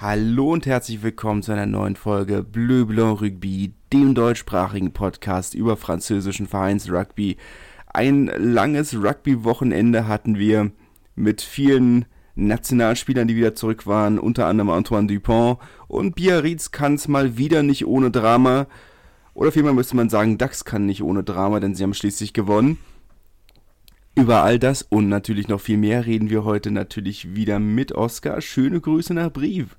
Hallo und herzlich willkommen zu einer neuen Folge Bleu Blanc Rugby, dem deutschsprachigen Podcast über französischen Vereinsrugby. Ein langes Rugby-Wochenende hatten wir mit vielen Nationalspielern, die wieder zurück waren, unter anderem Antoine Dupont und Biarritz kann es mal wieder nicht ohne Drama. Oder vielmehr müsste man sagen, DAX kann nicht ohne Drama, denn sie haben schließlich gewonnen. Über all das und natürlich noch viel mehr reden wir heute natürlich wieder mit Oskar. Schöne Grüße nach Brief.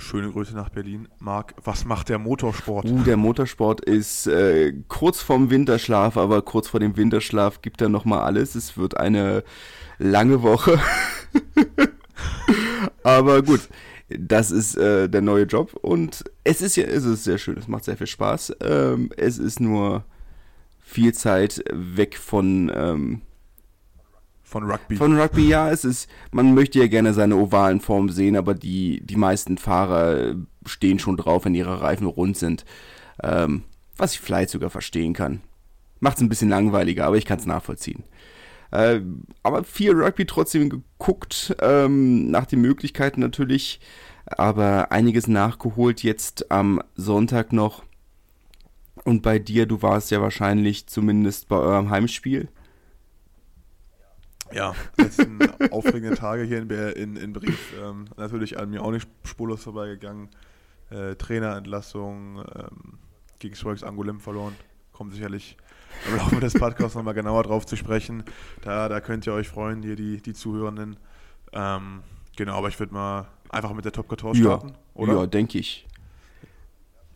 Schöne Grüße nach Berlin. Marc, was macht der Motorsport? Uh, der Motorsport ist äh, kurz vorm Winterschlaf, aber kurz vor dem Winterschlaf gibt er nochmal alles. Es wird eine lange Woche. aber gut, das ist äh, der neue Job und es ist ja, es ist sehr schön, es macht sehr viel Spaß. Ähm, es ist nur viel Zeit weg von ähm, von Rugby. Von Rugby, ja, es ist, man möchte ja gerne seine ovalen Formen sehen, aber die, die meisten Fahrer stehen schon drauf, wenn ihre Reifen rund sind. Ähm, was ich vielleicht sogar verstehen kann. Macht es ein bisschen langweiliger, aber ich kann es nachvollziehen. Äh, aber viel Rugby trotzdem geguckt, ähm, nach den Möglichkeiten natürlich, aber einiges nachgeholt jetzt am Sonntag noch. Und bei dir, du warst ja wahrscheinlich zumindest bei eurem Heimspiel. Ja, letzten aufregenden Tage hier in, in, in Brief. Ähm, natürlich an mir auch nicht spurlos vorbeigegangen. Äh, Trainerentlassung, ähm, gegen Strikes Angolim verloren. Kommt sicherlich im Laufe des Podcasts nochmal genauer drauf zu sprechen. Da, da könnt ihr euch freuen, hier die, die Zuhörenden. Ähm, genau, aber ich würde mal einfach mit der Top 14 starten, ja, oder? Ja, denke ich.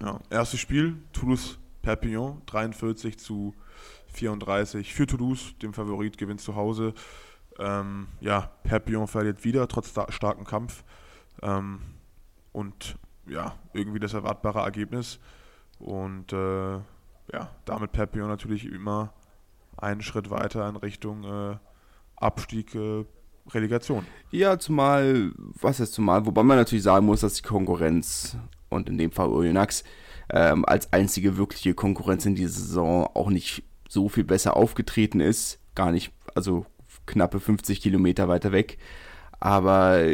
Ja, erstes Spiel, Toulouse Perpignan, 43 zu 34 für Toulouse, dem Favorit, gewinnt zu Hause. Ähm, ja, Perpignan verliert wieder, trotz starken Kampf. Ähm, und ja, irgendwie das erwartbare Ergebnis. Und äh, ja, damit Perpignan natürlich immer einen Schritt weiter in Richtung äh, Abstieg, äh, Relegation. Ja, zumal, was ist zumal, wobei man natürlich sagen muss, dass die Konkurrenz und in dem Fall Oyonnax ähm, als einzige wirkliche Konkurrenz in dieser Saison auch nicht so viel besser aufgetreten ist. Gar nicht, also knappe 50 Kilometer weiter weg. Aber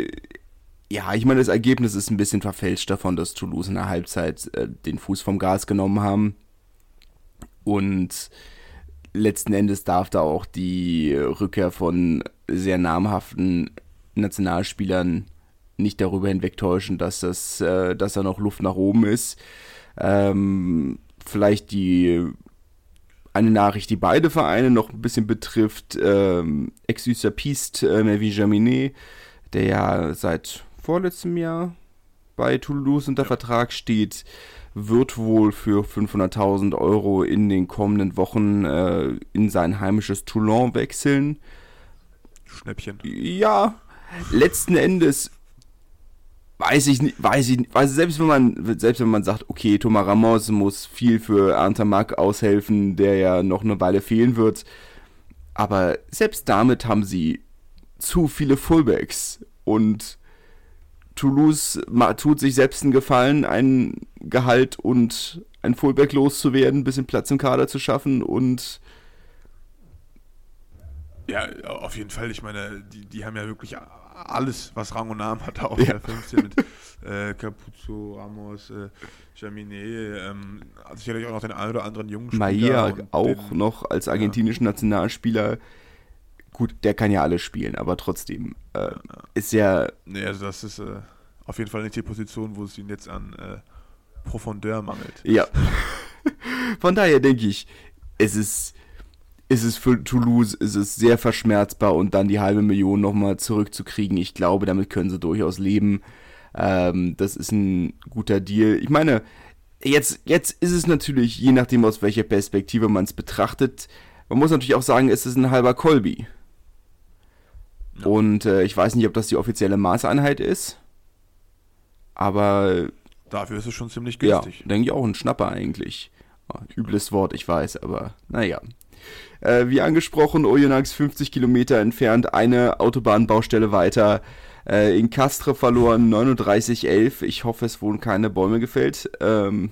ja, ich meine, das Ergebnis ist ein bisschen verfälscht davon, dass Toulouse in der Halbzeit äh, den Fuß vom Gas genommen haben. Und letzten Endes darf da auch die Rückkehr von sehr namhaften Nationalspielern nicht darüber hinwegtäuschen, dass, das, äh, dass da noch Luft nach oben ist. Ähm, vielleicht die eine Nachricht, die beide Vereine noch ein bisschen betrifft. Ähm, Ex-Usapiste äh, Melvin Jaminet, der ja seit vorletztem Jahr bei Toulouse unter Vertrag steht, wird wohl für 500.000 Euro in den kommenden Wochen äh, in sein heimisches Toulon wechseln. Schnäppchen. Ja, letzten Endes weiß ich nicht, weiß ich nicht, weiß, selbst wenn man, selbst wenn man sagt, okay, Thomas Ramos muss viel für Antamak aushelfen, der ja noch eine Weile fehlen wird, aber selbst damit haben sie zu viele Fullbacks. Und Toulouse tut sich selbst einen Gefallen, ein Gehalt und ein Fullback loszuwerden, ein bisschen Platz im Kader zu schaffen. Und ja, auf jeden Fall. Ich meine, die, die haben ja wirklich alles, was Rang und Namen hat, auch ja. der 15 mit äh, Capuzzo, Ramos, äh, Jaminet, ähm, sicherlich auch noch den einen oder anderen jungen Spieler. Maia auch den, noch als argentinischen ja. Nationalspieler. Gut, der kann ja alles spielen, aber trotzdem äh, ja, ist ja. Nee, also das ist äh, auf jeden Fall nicht die Position, wo es ihn jetzt an äh, Profondeur mangelt. Ja. Von daher denke ich, es ist ist es für Toulouse ist es sehr verschmerzbar und dann die halbe Million nochmal zurückzukriegen. Ich glaube, damit können sie durchaus leben. Ähm, das ist ein guter Deal. Ich meine, jetzt, jetzt ist es natürlich, je nachdem aus welcher Perspektive man es betrachtet, man muss natürlich auch sagen, es ist ein halber Colby. Ja. Und äh, ich weiß nicht, ob das die offizielle Maßeinheit ist. Aber. Dafür ist es schon ziemlich günstig. Ja, denke ich auch ein Schnapper eigentlich. Oh, übles Wort, ich weiß, aber naja. Äh, wie angesprochen, Oyonnax 50 Kilometer entfernt, eine Autobahnbaustelle weiter. Äh, in Castre verloren 39,11. Ich hoffe, es wurden keine Bäume gefällt. Ähm,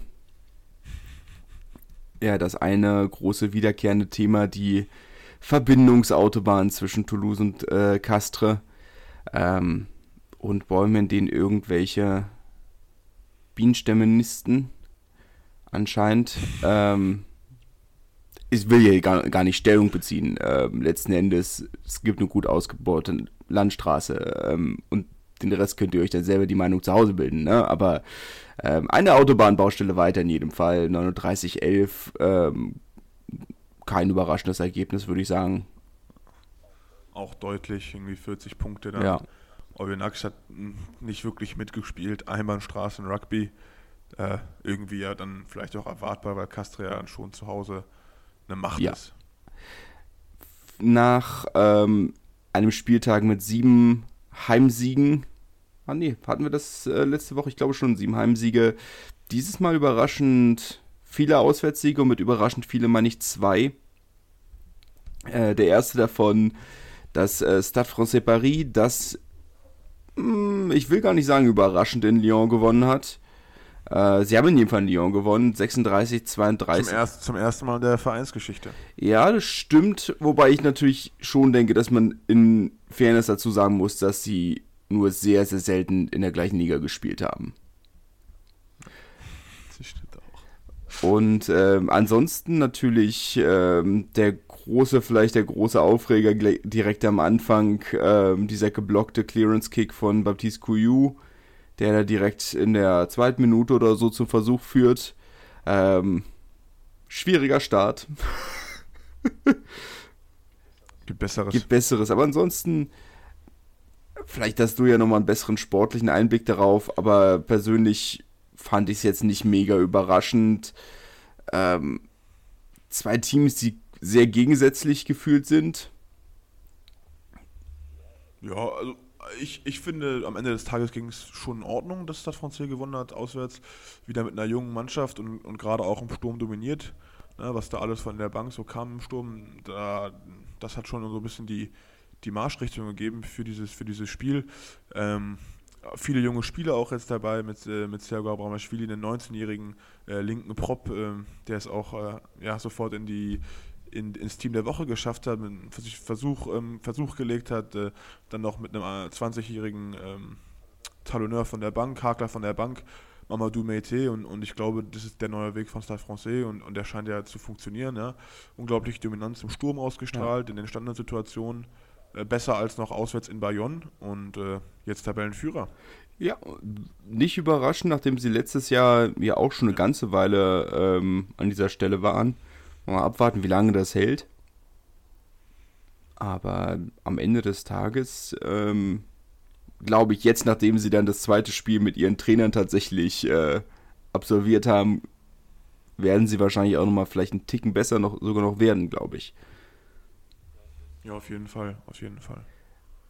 ja, das eine große wiederkehrende Thema, die Verbindungsautobahn zwischen Toulouse und äh, Castres. Ähm, und Bäume, in denen irgendwelche Bienenstämme nisten, anscheinend. Ähm, ich will hier gar, gar nicht Stellung beziehen. Ähm, letzten Endes, es gibt eine gut ausgebaute Landstraße ähm, und den Rest könnt ihr euch dann selber die Meinung zu Hause bilden. Ne? Aber ähm, eine Autobahnbaustelle weiter in jedem Fall. 3911, ähm, kein überraschendes Ergebnis, würde ich sagen. Auch deutlich, irgendwie 40 Punkte dann. Ja. Oyonnax hat nicht wirklich mitgespielt. Einbahnstraßen, Rugby. Äh, irgendwie ja dann vielleicht auch erwartbar, weil Castria schon zu Hause eine Macht Ja. ist. Nach ähm, einem Spieltag mit sieben Heimsiegen. Ah nee, hatten wir das äh, letzte Woche? Ich glaube schon sieben Heimsiege. Dieses Mal überraschend viele Auswärtssiege und mit überraschend viele meine ich zwei. Äh, der erste davon, das äh, Stade Francais Paris, das mh, ich will gar nicht sagen überraschend in Lyon gewonnen hat. Äh, sie haben in jedem Fall in Lyon gewonnen, 36, 32. Zum, erst, zum ersten Mal in der Vereinsgeschichte. Ja, das stimmt, wobei ich natürlich schon denke, dass man in Fairness dazu sagen muss, dass sie nur sehr, sehr selten in der gleichen Liga gespielt haben. Das stimmt auch. Und ähm, ansonsten natürlich ähm, der große, vielleicht der große Aufreger direkt am Anfang, ähm, dieser geblockte Clearance-Kick von Baptiste Couillou, der da direkt in der zweiten Minute oder so zum Versuch führt. Ähm, schwieriger Start. Gibt Besseres. gibt Besseres. Aber ansonsten, vielleicht hast du ja nochmal einen besseren sportlichen Einblick darauf, aber persönlich fand ich es jetzt nicht mega überraschend. Ähm, zwei Teams, die sehr gegensätzlich gefühlt sind. Ja, also ich, ich finde, am Ende des Tages ging es schon in Ordnung, dass Stade Francais gewonnen hat, auswärts. Wieder mit einer jungen Mannschaft und, und gerade auch im Sturm dominiert. Ne, was da alles von der Bank so kam im Sturm, da, das hat schon so ein bisschen die, die Marschrichtung gegeben für dieses, für dieses Spiel. Ähm, viele junge Spieler auch jetzt dabei mit, äh, mit Sergio Abramashvili, einen 19-jährigen äh, linken Prop, ähm, der es auch äh, ja, sofort in die, in, ins Team der Woche geschafft hat, Vers- Versuch, ähm, Versuch gelegt hat, äh, dann noch mit einem äh, 20-jährigen ähm, Talonneur von der Bank, Hakler von der Bank, Mamadou Meite und, und ich glaube, das ist der neue Weg von Stade Francais und, und der scheint ja zu funktionieren. Ja. Unglaublich Dominanz im Sturm ausgestrahlt, in den Standardsituationen, äh, besser als noch auswärts in Bayonne und äh, jetzt Tabellenführer. Ja, nicht überraschend, nachdem sie letztes Jahr ja auch schon eine ganze Weile ähm, an dieser Stelle waren. Mal abwarten, wie lange das hält. Aber am Ende des Tages, ähm, glaube ich, jetzt, nachdem sie dann das zweite Spiel mit ihren Trainern tatsächlich äh, absolviert haben, werden sie wahrscheinlich auch nochmal vielleicht einen Ticken besser noch, sogar noch werden, glaube ich. Ja, auf jeden Fall, auf jeden Fall.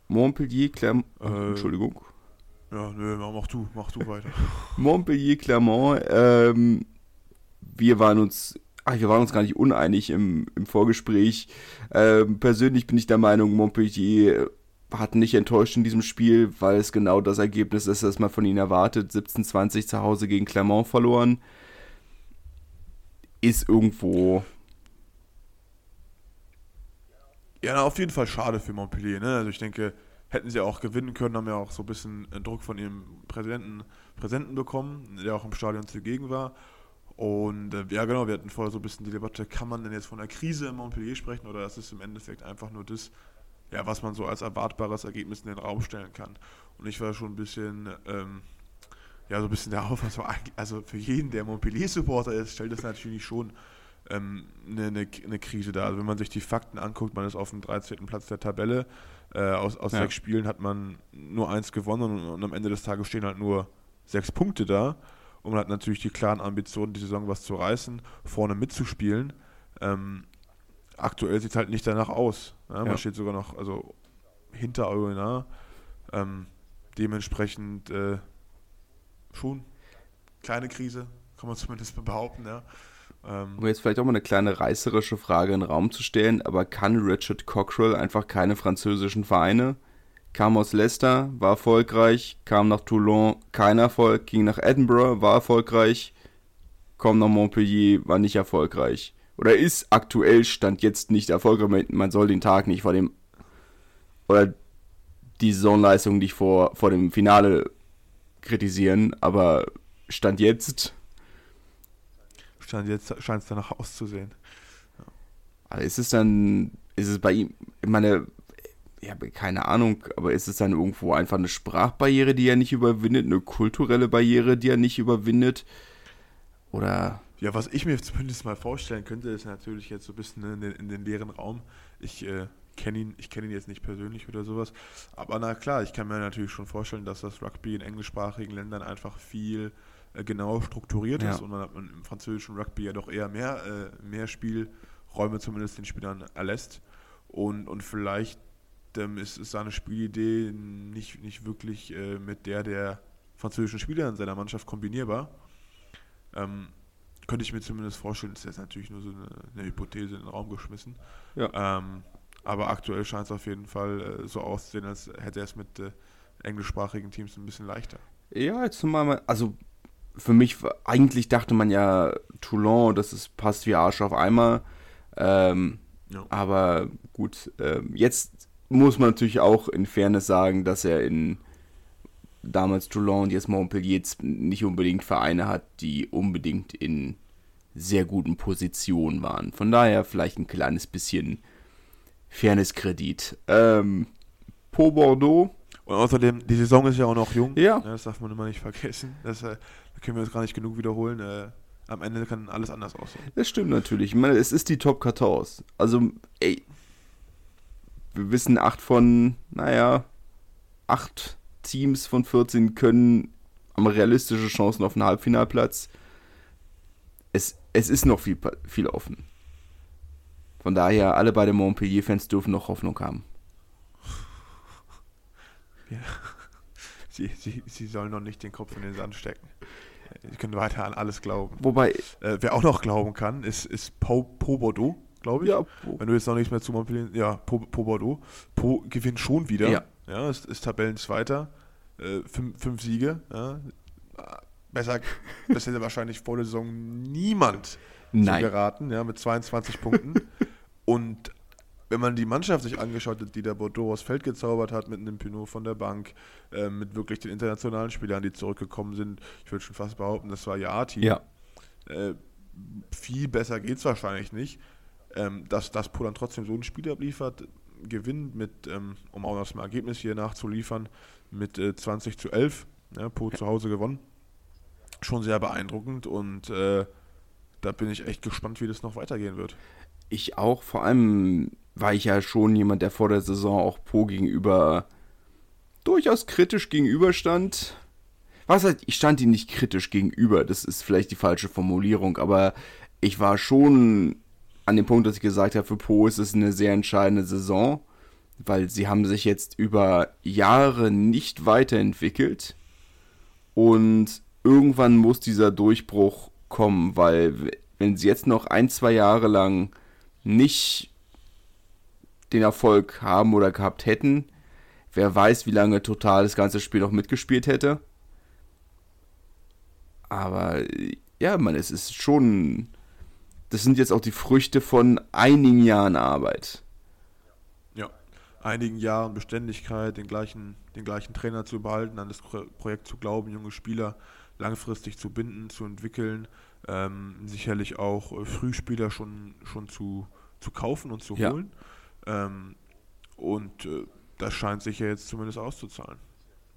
Montpellier, Clermont, Äh, Entschuldigung. Ja, nö, mach, du, mach du weiter. Montpellier, Clermont, ähm, wir waren uns, ach, wir waren uns gar nicht uneinig im, im Vorgespräch. Ähm, persönlich bin ich der Meinung, Montpellier hat nicht enttäuscht in diesem Spiel, weil es genau das Ergebnis ist, das man von ihnen erwartet. 17-20 zu Hause gegen Clermont verloren. Ist irgendwo, Ja, auf jeden Fall schade für Montpellier. Ne? Also ich denke, hätten sie auch gewinnen können, haben ja auch so ein bisschen Druck von ihrem Präsidenten, Präsidenten bekommen, der auch im Stadion zugegen war. Und äh, ja, genau, wir hatten vorher so ein bisschen die Debatte, kann man denn jetzt von einer Krise in Montpellier sprechen oder ist es im Endeffekt einfach nur das, ja, was man so als erwartbares Ergebnis in den Raum stellen kann. Und ich war schon ein bisschen, ähm, ja, so ein bisschen der Auffassung, also für jeden, der Montpellier-Supporter ist, stellt das natürlich schon ähm, eine, eine, eine Krise dar. Also wenn man sich die Fakten anguckt, man ist auf dem 13. Platz der Tabelle. Äh, aus aus Ja. sechs Spielen hat man nur eins gewonnen und, und am Ende des Tages stehen halt nur sechs Punkte da. Und man hat natürlich die klaren Ambitionen, die Saison was zu reißen, vorne mitzuspielen. Ähm, aktuell sieht es halt nicht danach aus. Ja? Man Ja. steht sogar noch also hinter Oyonnax. Ähm, dementsprechend äh, schon kleine Krise, kann man zumindest behaupten. Ja? Ähm, um jetzt vielleicht auch mal eine kleine reißerische Frage in den Raum zu stellen, aber kann Richard Cockrell einfach keine französischen Vereine? Kam aus Leicester, war erfolgreich, kam nach Toulon, kein Erfolg, ging nach Edinburgh, war erfolgreich, kommt nach Montpellier, war nicht erfolgreich. Oder ist aktuell Stand jetzt nicht erfolgreich, man- soll den Tag nicht vor dem, oder die Saisonleistung nicht vor, vor dem Finale kritisieren, aber Stand jetzt. Stand jetzt scheint es danach auszusehen. Ja. Also ist es dann, ist es bei ihm, ich meine, ja, keine Ahnung, aber ist es dann irgendwo einfach eine Sprachbarriere, die er nicht überwindet, eine kulturelle Barriere, die er nicht überwindet? Oder. Ja, was ich mir zumindest mal vorstellen könnte, ist natürlich jetzt so ein bisschen in den, in den leeren Raum. Ich äh, kenne ihn, ich kenne ihn jetzt nicht persönlich oder sowas, aber na klar, ich kann mir natürlich schon vorstellen, dass das Rugby in englischsprachigen Ländern einfach viel äh, genauer strukturiert ja. ist und man im französischen Rugby ja doch eher mehr, äh, mehr Spielräume zumindest den Spielern erlässt und, und vielleicht ähm, ist, ist seine Spielidee nicht, nicht wirklich äh, mit der der französischen Spieler in seiner Mannschaft kombinierbar. Ähm, könnte ich mir zumindest vorstellen, das ist jetzt natürlich nur so eine, eine Hypothese in den Raum geschmissen. Ja. Ähm, aber aktuell scheint es auf jeden Fall äh, so auszusehen, als hätte er es mit äh, englischsprachigen Teams ein bisschen leichter. Ja, jetzt mal, also für mich, eigentlich dachte man ja, Toulon, das ist, passt wie Arsch auf Eimer. Ähm, ja. Aber gut, ähm, jetzt muss man natürlich auch in Fairness sagen, dass er in damals Toulon und jetzt Montpellier jetzt nicht unbedingt Vereine hat, die unbedingt in sehr guten Positionen waren. Von daher vielleicht ein kleines bisschen Fairnesskredit. Ähm, Po Bordeaux. Und außerdem, die Saison ist ja auch noch jung. Ja. Das darf man immer nicht vergessen. Das, äh, da können wir jetzt gar nicht genug wiederholen. Äh, am Ende kann alles anders aussehen. Das stimmt natürlich. Ich meine, es ist die Top 14. Also, ey, wir wissen, acht von, naja, acht Teams von 14 können haben realistische Chancen auf einen Halbfinalplatz. Es, es ist noch viel, viel offen. Von daher, alle beide Montpellier-Fans dürfen noch Hoffnung haben. Ja. Sie, sie, sie sollen noch nicht den Kopf in den Sand stecken. Sie können weiter an alles glauben. Wobei. Äh, wer auch noch glauben kann, ist, ist Po, po Bordeaux glaube ich. Ja. Wenn du jetzt noch nichts mehr zu Montpellier, ja, Po, po Bordeaux. Po gewinnt schon wieder. Ja. Ja, ist, ist Tabellenzweiter. Äh, fünf, fünf Siege. Ja. Besser, das hätte wahrscheinlich vor der Saison niemand Nein. geraten, ja, mit 22 Punkten. Und wenn man die Mannschaft sich angeschaut hat, die der Bordeaux aus Feld gezaubert hat, mit einem Pinot von der Bank, äh, mit wirklich den internationalen Spielern, die zurückgekommen sind, ich würde schon fast behaupten, das war Ja-Team. Ja. Äh, viel besser geht es wahrscheinlich nicht ähm, dass, dass Polen trotzdem so ein Spiel abliefert, gewinnt mit, ähm, um auch das Ergebnis hier nachzuliefern, mit äh, 20 zu 11, ja, Po zu Hause gewonnen. Schon sehr beeindruckend und äh, da bin ich echt gespannt, wie das noch weitergehen wird. Ich auch, vor allem war ich ja schon jemand, der vor der Saison auch Po gegenüber durchaus kritisch gegenüberstand. Was halt, ich stand ihm nicht kritisch gegenüber, das ist vielleicht die falsche Formulierung, aber ich war schon an dem Punkt, dass ich gesagt habe, für Po ist es eine sehr entscheidende Saison, weil sie haben sich jetzt über Jahre nicht weiterentwickelt und irgendwann muss dieser Durchbruch kommen, weil wenn sie jetzt noch ein, zwei Jahre lang nicht den Erfolg haben oder gehabt hätten, wer weiß, wie lange total das ganze Spiel noch mitgespielt hätte. Aber ja, man, es ist schon das sind jetzt auch die Früchte von einigen Jahren Arbeit. Ja, einigen Jahren Beständigkeit, den gleichen, den gleichen Trainer zu behalten, an das Projekt zu glauben, junge Spieler langfristig zu binden, zu entwickeln, ähm, sicherlich auch äh, Frühspieler schon, schon zu, zu kaufen und zu holen. Ja. Ähm, und äh, das scheint sich ja jetzt zumindest auszuzahlen.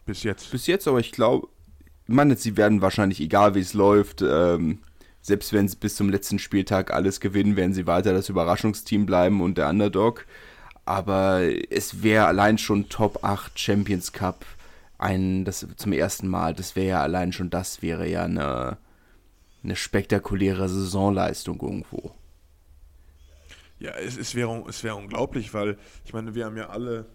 Bis jetzt. Bis jetzt, aber ich glaube, ich meine, sie werden wahrscheinlich, egal wie es läuft, ähm, selbst wenn sie bis zum letzten Spieltag alles gewinnen, werden sie weiter das Überraschungsteam bleiben und der Underdog. Aber es wäre allein schon Top 8 Champions Cup ein, das zum ersten Mal, das wäre ja allein schon das wäre ja eine, eine spektakuläre Saisonleistung irgendwo. Ja, es, es wäre es wär unglaublich, weil ich meine, wir haben ja alle,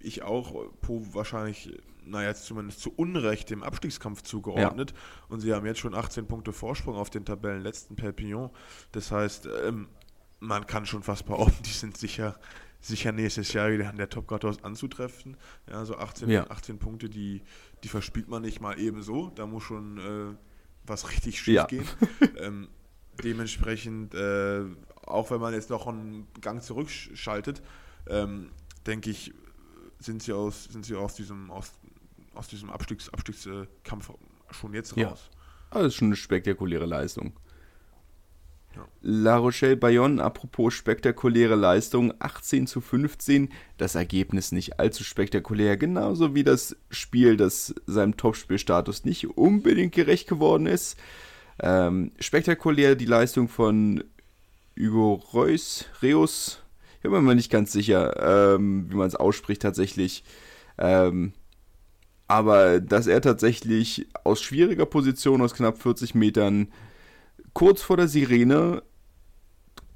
ich auch, Po wahrscheinlich naja, jetzt zumindest zu Unrecht dem Abstiegskampf zugeordnet. Ja. Und sie haben jetzt schon 18 Punkte Vorsprung auf den Tabellenletzten Perpignan. Das heißt, ähm, man kann schon fast behaupten, die sind sicher, sicher nächstes Jahr wieder an der Top 14 anzutreffen. Ja, so 18, ja. 18 Punkte, die, die verspielt man nicht mal ebenso. Da muss schon äh, was richtig schief ja. gehen. ähm, dementsprechend, äh, auch wenn man jetzt noch einen Gang zurückschaltet, ähm, denke ich, sind sie aus, sind sie aus diesem, aus, aus diesem Abstiegs, Abstiegskampf schon jetzt Ja. raus. Also das ist schon eine spektakuläre Leistung. Ja. La Rochelle Bayonne, apropos spektakuläre Leistung, 18 zu 15. Das Ergebnis nicht allzu spektakulär, genauso wie das Spiel, das seinem Topspielstatus nicht unbedingt gerecht geworden ist. Ähm, spektakulär die Leistung von Hugo Reus, Reus, ich bin mir nicht ganz sicher, ähm, wie man es ausspricht tatsächlich. Ähm, aber dass er tatsächlich aus schwieriger Position, aus knapp 40 Metern, kurz vor der Sirene,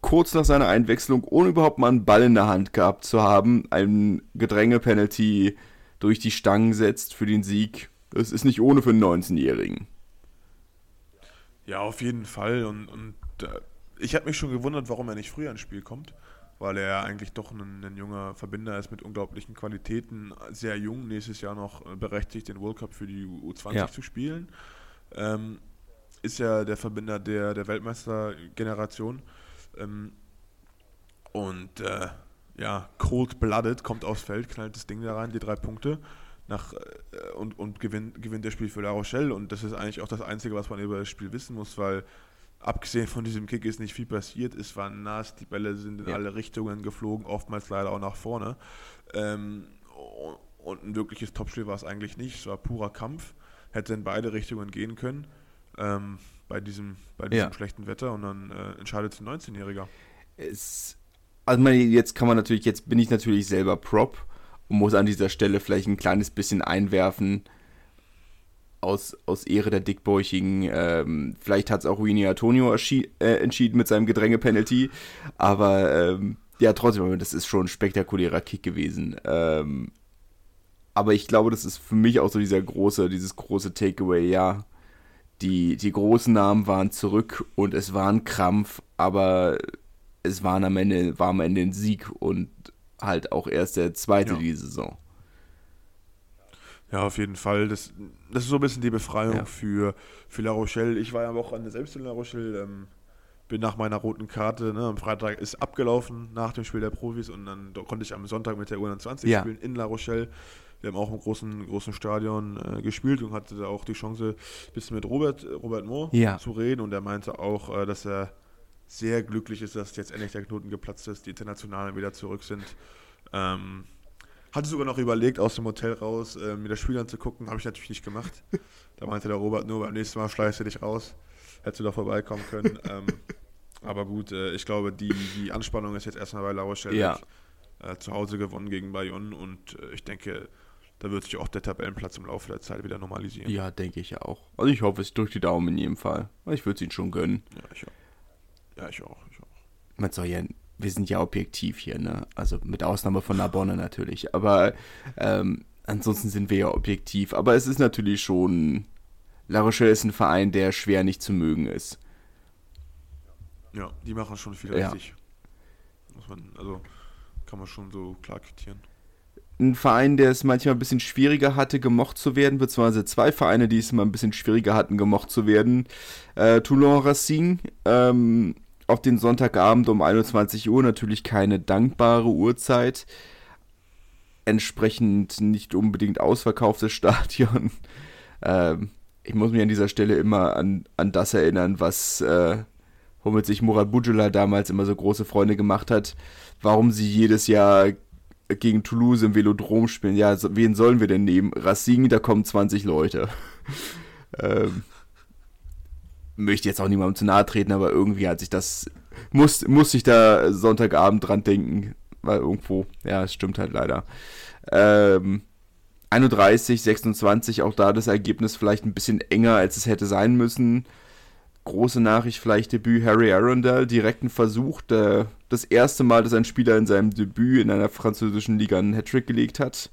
kurz nach seiner Einwechslung, ohne überhaupt mal einen Ball in der Hand gehabt zu haben, ein Gedränge-Penalty durch die Stangen setzt für den Sieg. Das ist nicht ohne für einen 19-Jährigen. Ja, auf jeden Fall. Und, und äh, ich habe mich schon gewundert, warum er nicht früher ins Spiel kommt, weil er ja eigentlich doch ein, ein junger Verbinder ist mit unglaublichen Qualitäten, sehr jung, nächstes Jahr noch äh, berechtigt, den World Cup für die U20 Ja. zu spielen. Ähm, ist ja der Verbinder der, der Weltmeistergeneration. Ähm, und äh, ja, cold-blooded, kommt aufs Feld, knallt das Ding da rein, die drei Punkte. Nach, äh, und und gewinnt, gewinnt das Spiel für La Rochelle. Und das ist eigentlich auch das Einzige, was man über das Spiel wissen muss, weil abgesehen von diesem Kick ist nicht viel passiert. Es war nass, die Bälle sind in Ja. alle Richtungen geflogen, oftmals leider auch nach vorne. Ähm, und ein wirkliches Topspiel war es eigentlich nicht. Es war purer Kampf, hätte in beide Richtungen gehen können. Ähm, bei diesem, bei diesem Ja. schlechten Wetter und dann äh, entscheidet ein 19-Jähriger. Es, also man, jetzt kann man natürlich, jetzt bin ich natürlich selber Prop und muss an dieser Stelle vielleicht ein kleines bisschen einwerfen aus, aus Ehre der Dickbäuchigen. Ähm, vielleicht hat es auch Winnie Antonio äh, entschieden mit seinem Gedränge-Penalty, aber ähm, ja, trotzdem, das ist schon ein spektakulärer Kick gewesen. Ähm, aber ich glaube, das ist für mich auch so dieser große, dieses große Takeaway, ja. Die, die großen Namen waren zurück und es war ein Krampf, aber es waren am Ende, war am Ende ein Sieg und halt auch erst der zweite Ja. die Saison. Ja, auf jeden Fall. Das, das ist so ein bisschen die Befreiung Ja. für, für La Rochelle. Ich war ja am Wochenende selbst in La Rochelle, ähm, bin nach meiner roten Karte, ne, am Freitag ist abgelaufen nach dem Spiel der Profis und dann da konnte ich am Sonntag mit der U21 Ja. spielen in La Rochelle. Wir haben auch im großen, großen Stadion äh, gespielt und hatte da auch die Chance, ein bisschen mit Robert, Robert Mohr Ja. zu reden und er meinte auch, äh, dass er sehr glücklich ist, dass jetzt endlich der Knoten geplatzt ist, die Internationalen wieder zurück sind. Ähm, hatte sogar noch überlegt, aus dem Hotel raus äh, mir das Spiel anzugucken, habe ich natürlich nicht gemacht. Da meinte der Robert nur, beim nächsten Mal schleißt du dich raus. Hättest du doch vorbeikommen können. ähm, aber gut, äh, ich glaube, die, die Anspannung ist jetzt erstmal bei La Rochelle Ja. Äh, zu Hause gewonnen gegen Bayonne und äh, ich denke, da wird sich auch der Tabellenplatz im Laufe der Zeit wieder normalisieren. Ja, denke ich auch. Also ich hoffe, es drückt die Daumen in jedem Fall. Ich würde es ihnen schon gönnen. Ja, ich auch. Ja, ich auch. Ich auch. Man soll ja, wir sind ja objektiv hier, ne? Also mit Ausnahme von Narbonne natürlich. Aber ähm, ansonsten sind wir ja objektiv. Aber es ist natürlich schon. La Rochelle ist ein Verein, der schwer nicht zu mögen ist. Ja, die machen schon viel Ja. richtig. Man, also kann man schon so klar quittieren. ein Verein, der es manchmal ein bisschen schwieriger hatte, gemocht zu werden, beziehungsweise zwei Vereine, die es mal ein bisschen schwieriger hatten, gemocht zu werden. Äh, Toulon Racing, ähm, auf den Sonntagabend um 21 Uhr, natürlich keine dankbare Uhrzeit. Entsprechend nicht unbedingt ausverkauftes Stadion. Ähm, ich muss mich an dieser Stelle immer an, an das erinnern, was äh, womit sich Murat Boudjela damals immer so große Freunde gemacht hat, warum sie jedes Jahr gegen Toulouse im Velodrom spielen. Ja, wen sollen wir denn nehmen? Racing, da kommen 20 Leute. ähm, möchte jetzt auch niemandem zu nahe treten, aber irgendwie hat sich das, muss, muss ich da Sonntagabend dran denken, weil irgendwo, ja, es stimmt halt leider. Ähm, 31, 26, auch da das Ergebnis vielleicht ein bisschen enger, als es hätte sein müssen. Große Nachricht, vielleicht Debüt Harry Arundel, direkten Versuch, der, das erste Mal, dass ein Spieler in seinem Debüt in einer französischen Liga einen Hattrick gelegt hat.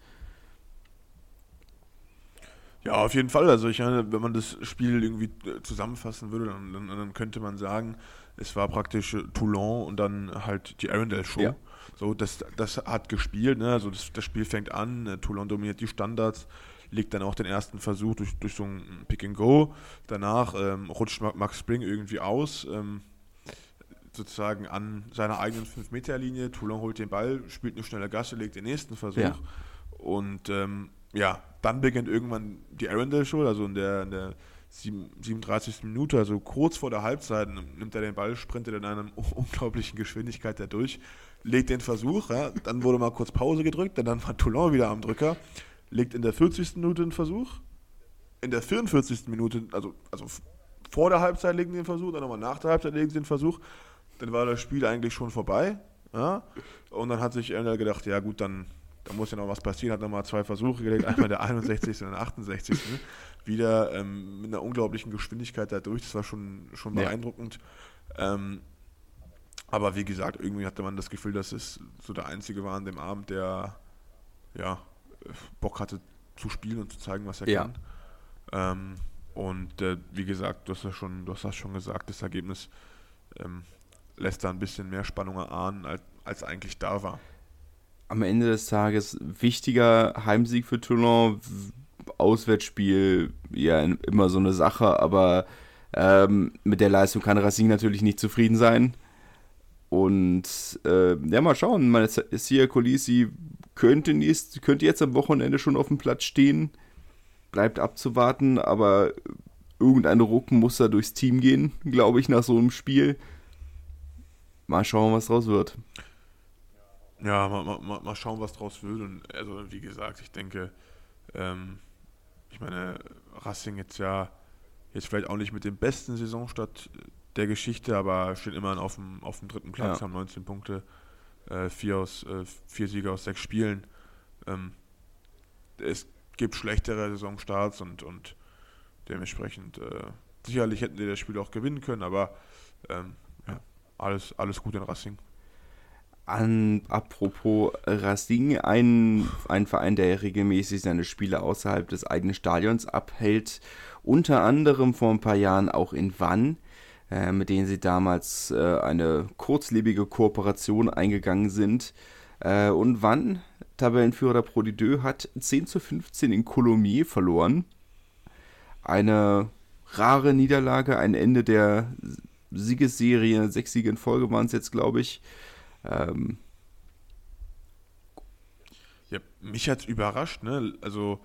Ja, auf jeden Fall. Also ich meine, wenn man das Spiel irgendwie äh, zusammenfassen würde, dann, dann, dann könnte man sagen, es war praktisch äh, Toulon und dann halt die Arundel Show. Ja. So, das, das hat gespielt, ne? Also das, das Spiel fängt an, äh, Toulon dominiert die Standards, legt dann auch den ersten Versuch durch, durch so ein Pick and Go. Danach ähm, rutscht Ma- Max Spring irgendwie aus, ähm, sozusagen an seiner eigenen 5-Meter-Linie. Toulon holt den Ball, spielt eine schnelle Gasse, legt den nächsten Versuch. Ja. Und ähm, ja, dann beginnt irgendwann die Arundel Show, also in der, in der 37. Minute, also kurz vor der Halbzeit, nimmt er den Ball, sprintet in einer unglaublichen Geschwindigkeit da durch, legt den Versuch, ja, dann wurde mal kurz Pause gedrückt, dann war Toulon wieder am Drücker, legt in der 40. Minute den Versuch, in der 44. Minute, also, also vor der Halbzeit legen sie den Versuch, dann nochmal nach der Halbzeit legen sie den Versuch, dann war das Spiel eigentlich schon vorbei, ja, und dann hat sich Ernst gedacht, ja gut, dann da muss ja noch was passieren, hat nochmal zwei Versuche gelegt, einmal der 61. und der 68. Wieder ähm, mit einer unglaublichen Geschwindigkeit da durch, das war schon, schon beeindruckend. Ja. Ähm, aber wie gesagt, irgendwie hatte man das Gefühl, dass es so der Einzige war an dem Abend, der ja, Bock hatte zu spielen und zu zeigen, was er ja. kann. Ähm, und äh, wie gesagt, du hast ja schon, du hast das schon gesagt, das Ergebnis ähm, lässt da ein bisschen mehr Spannung erahnen, als, als eigentlich da war am Ende des Tages wichtiger Heimsieg für Toulon. Auswärtsspiel, ja, immer so eine Sache, aber ähm, mit der Leistung kann Racing natürlich nicht zufrieden sein. Und äh, ja, mal schauen. Meine Sia Colisi könnte, nächst, könnte jetzt am Wochenende schon auf dem Platz stehen. Bleibt abzuwarten, aber irgendein Rucken muss da durchs Team gehen, glaube ich, nach so einem Spiel. Mal schauen, was draus wird. Ja, mal, mal, mal schauen, was draus wird. Und also, wie gesagt, ich denke, ähm, ich meine, Racing jetzt ja jetzt vielleicht auch nicht mit dem besten Saisonstart der Geschichte, aber steht immerhin auf dem, auf dem dritten Platz, ja. haben 19 Punkte, äh, vier, aus, äh, vier Siege aus sechs Spielen. Ähm, es gibt schlechtere Saisonstarts und, und dementsprechend äh, sicherlich hätten die das Spiel auch gewinnen können, aber ähm, ja, alles, alles gut in Racing. An, apropos Racing, ein, ein Verein, der regelmäßig seine Spiele außerhalb des eigenen Stadions abhält, unter anderem vor ein paar Jahren auch in Wann, äh, mit denen sie damals äh, eine kurzlebige Kooperation eingegangen sind. Äh, und Wann, Tabellenführer Pro D2, hat 10 zu 15 in Colomiers verloren. Eine rare Niederlage, ein Ende der Siegesserie, sechs Siege in Folge waren es jetzt, glaube ich. Ähm, ja, mich hat überrascht, ne? Also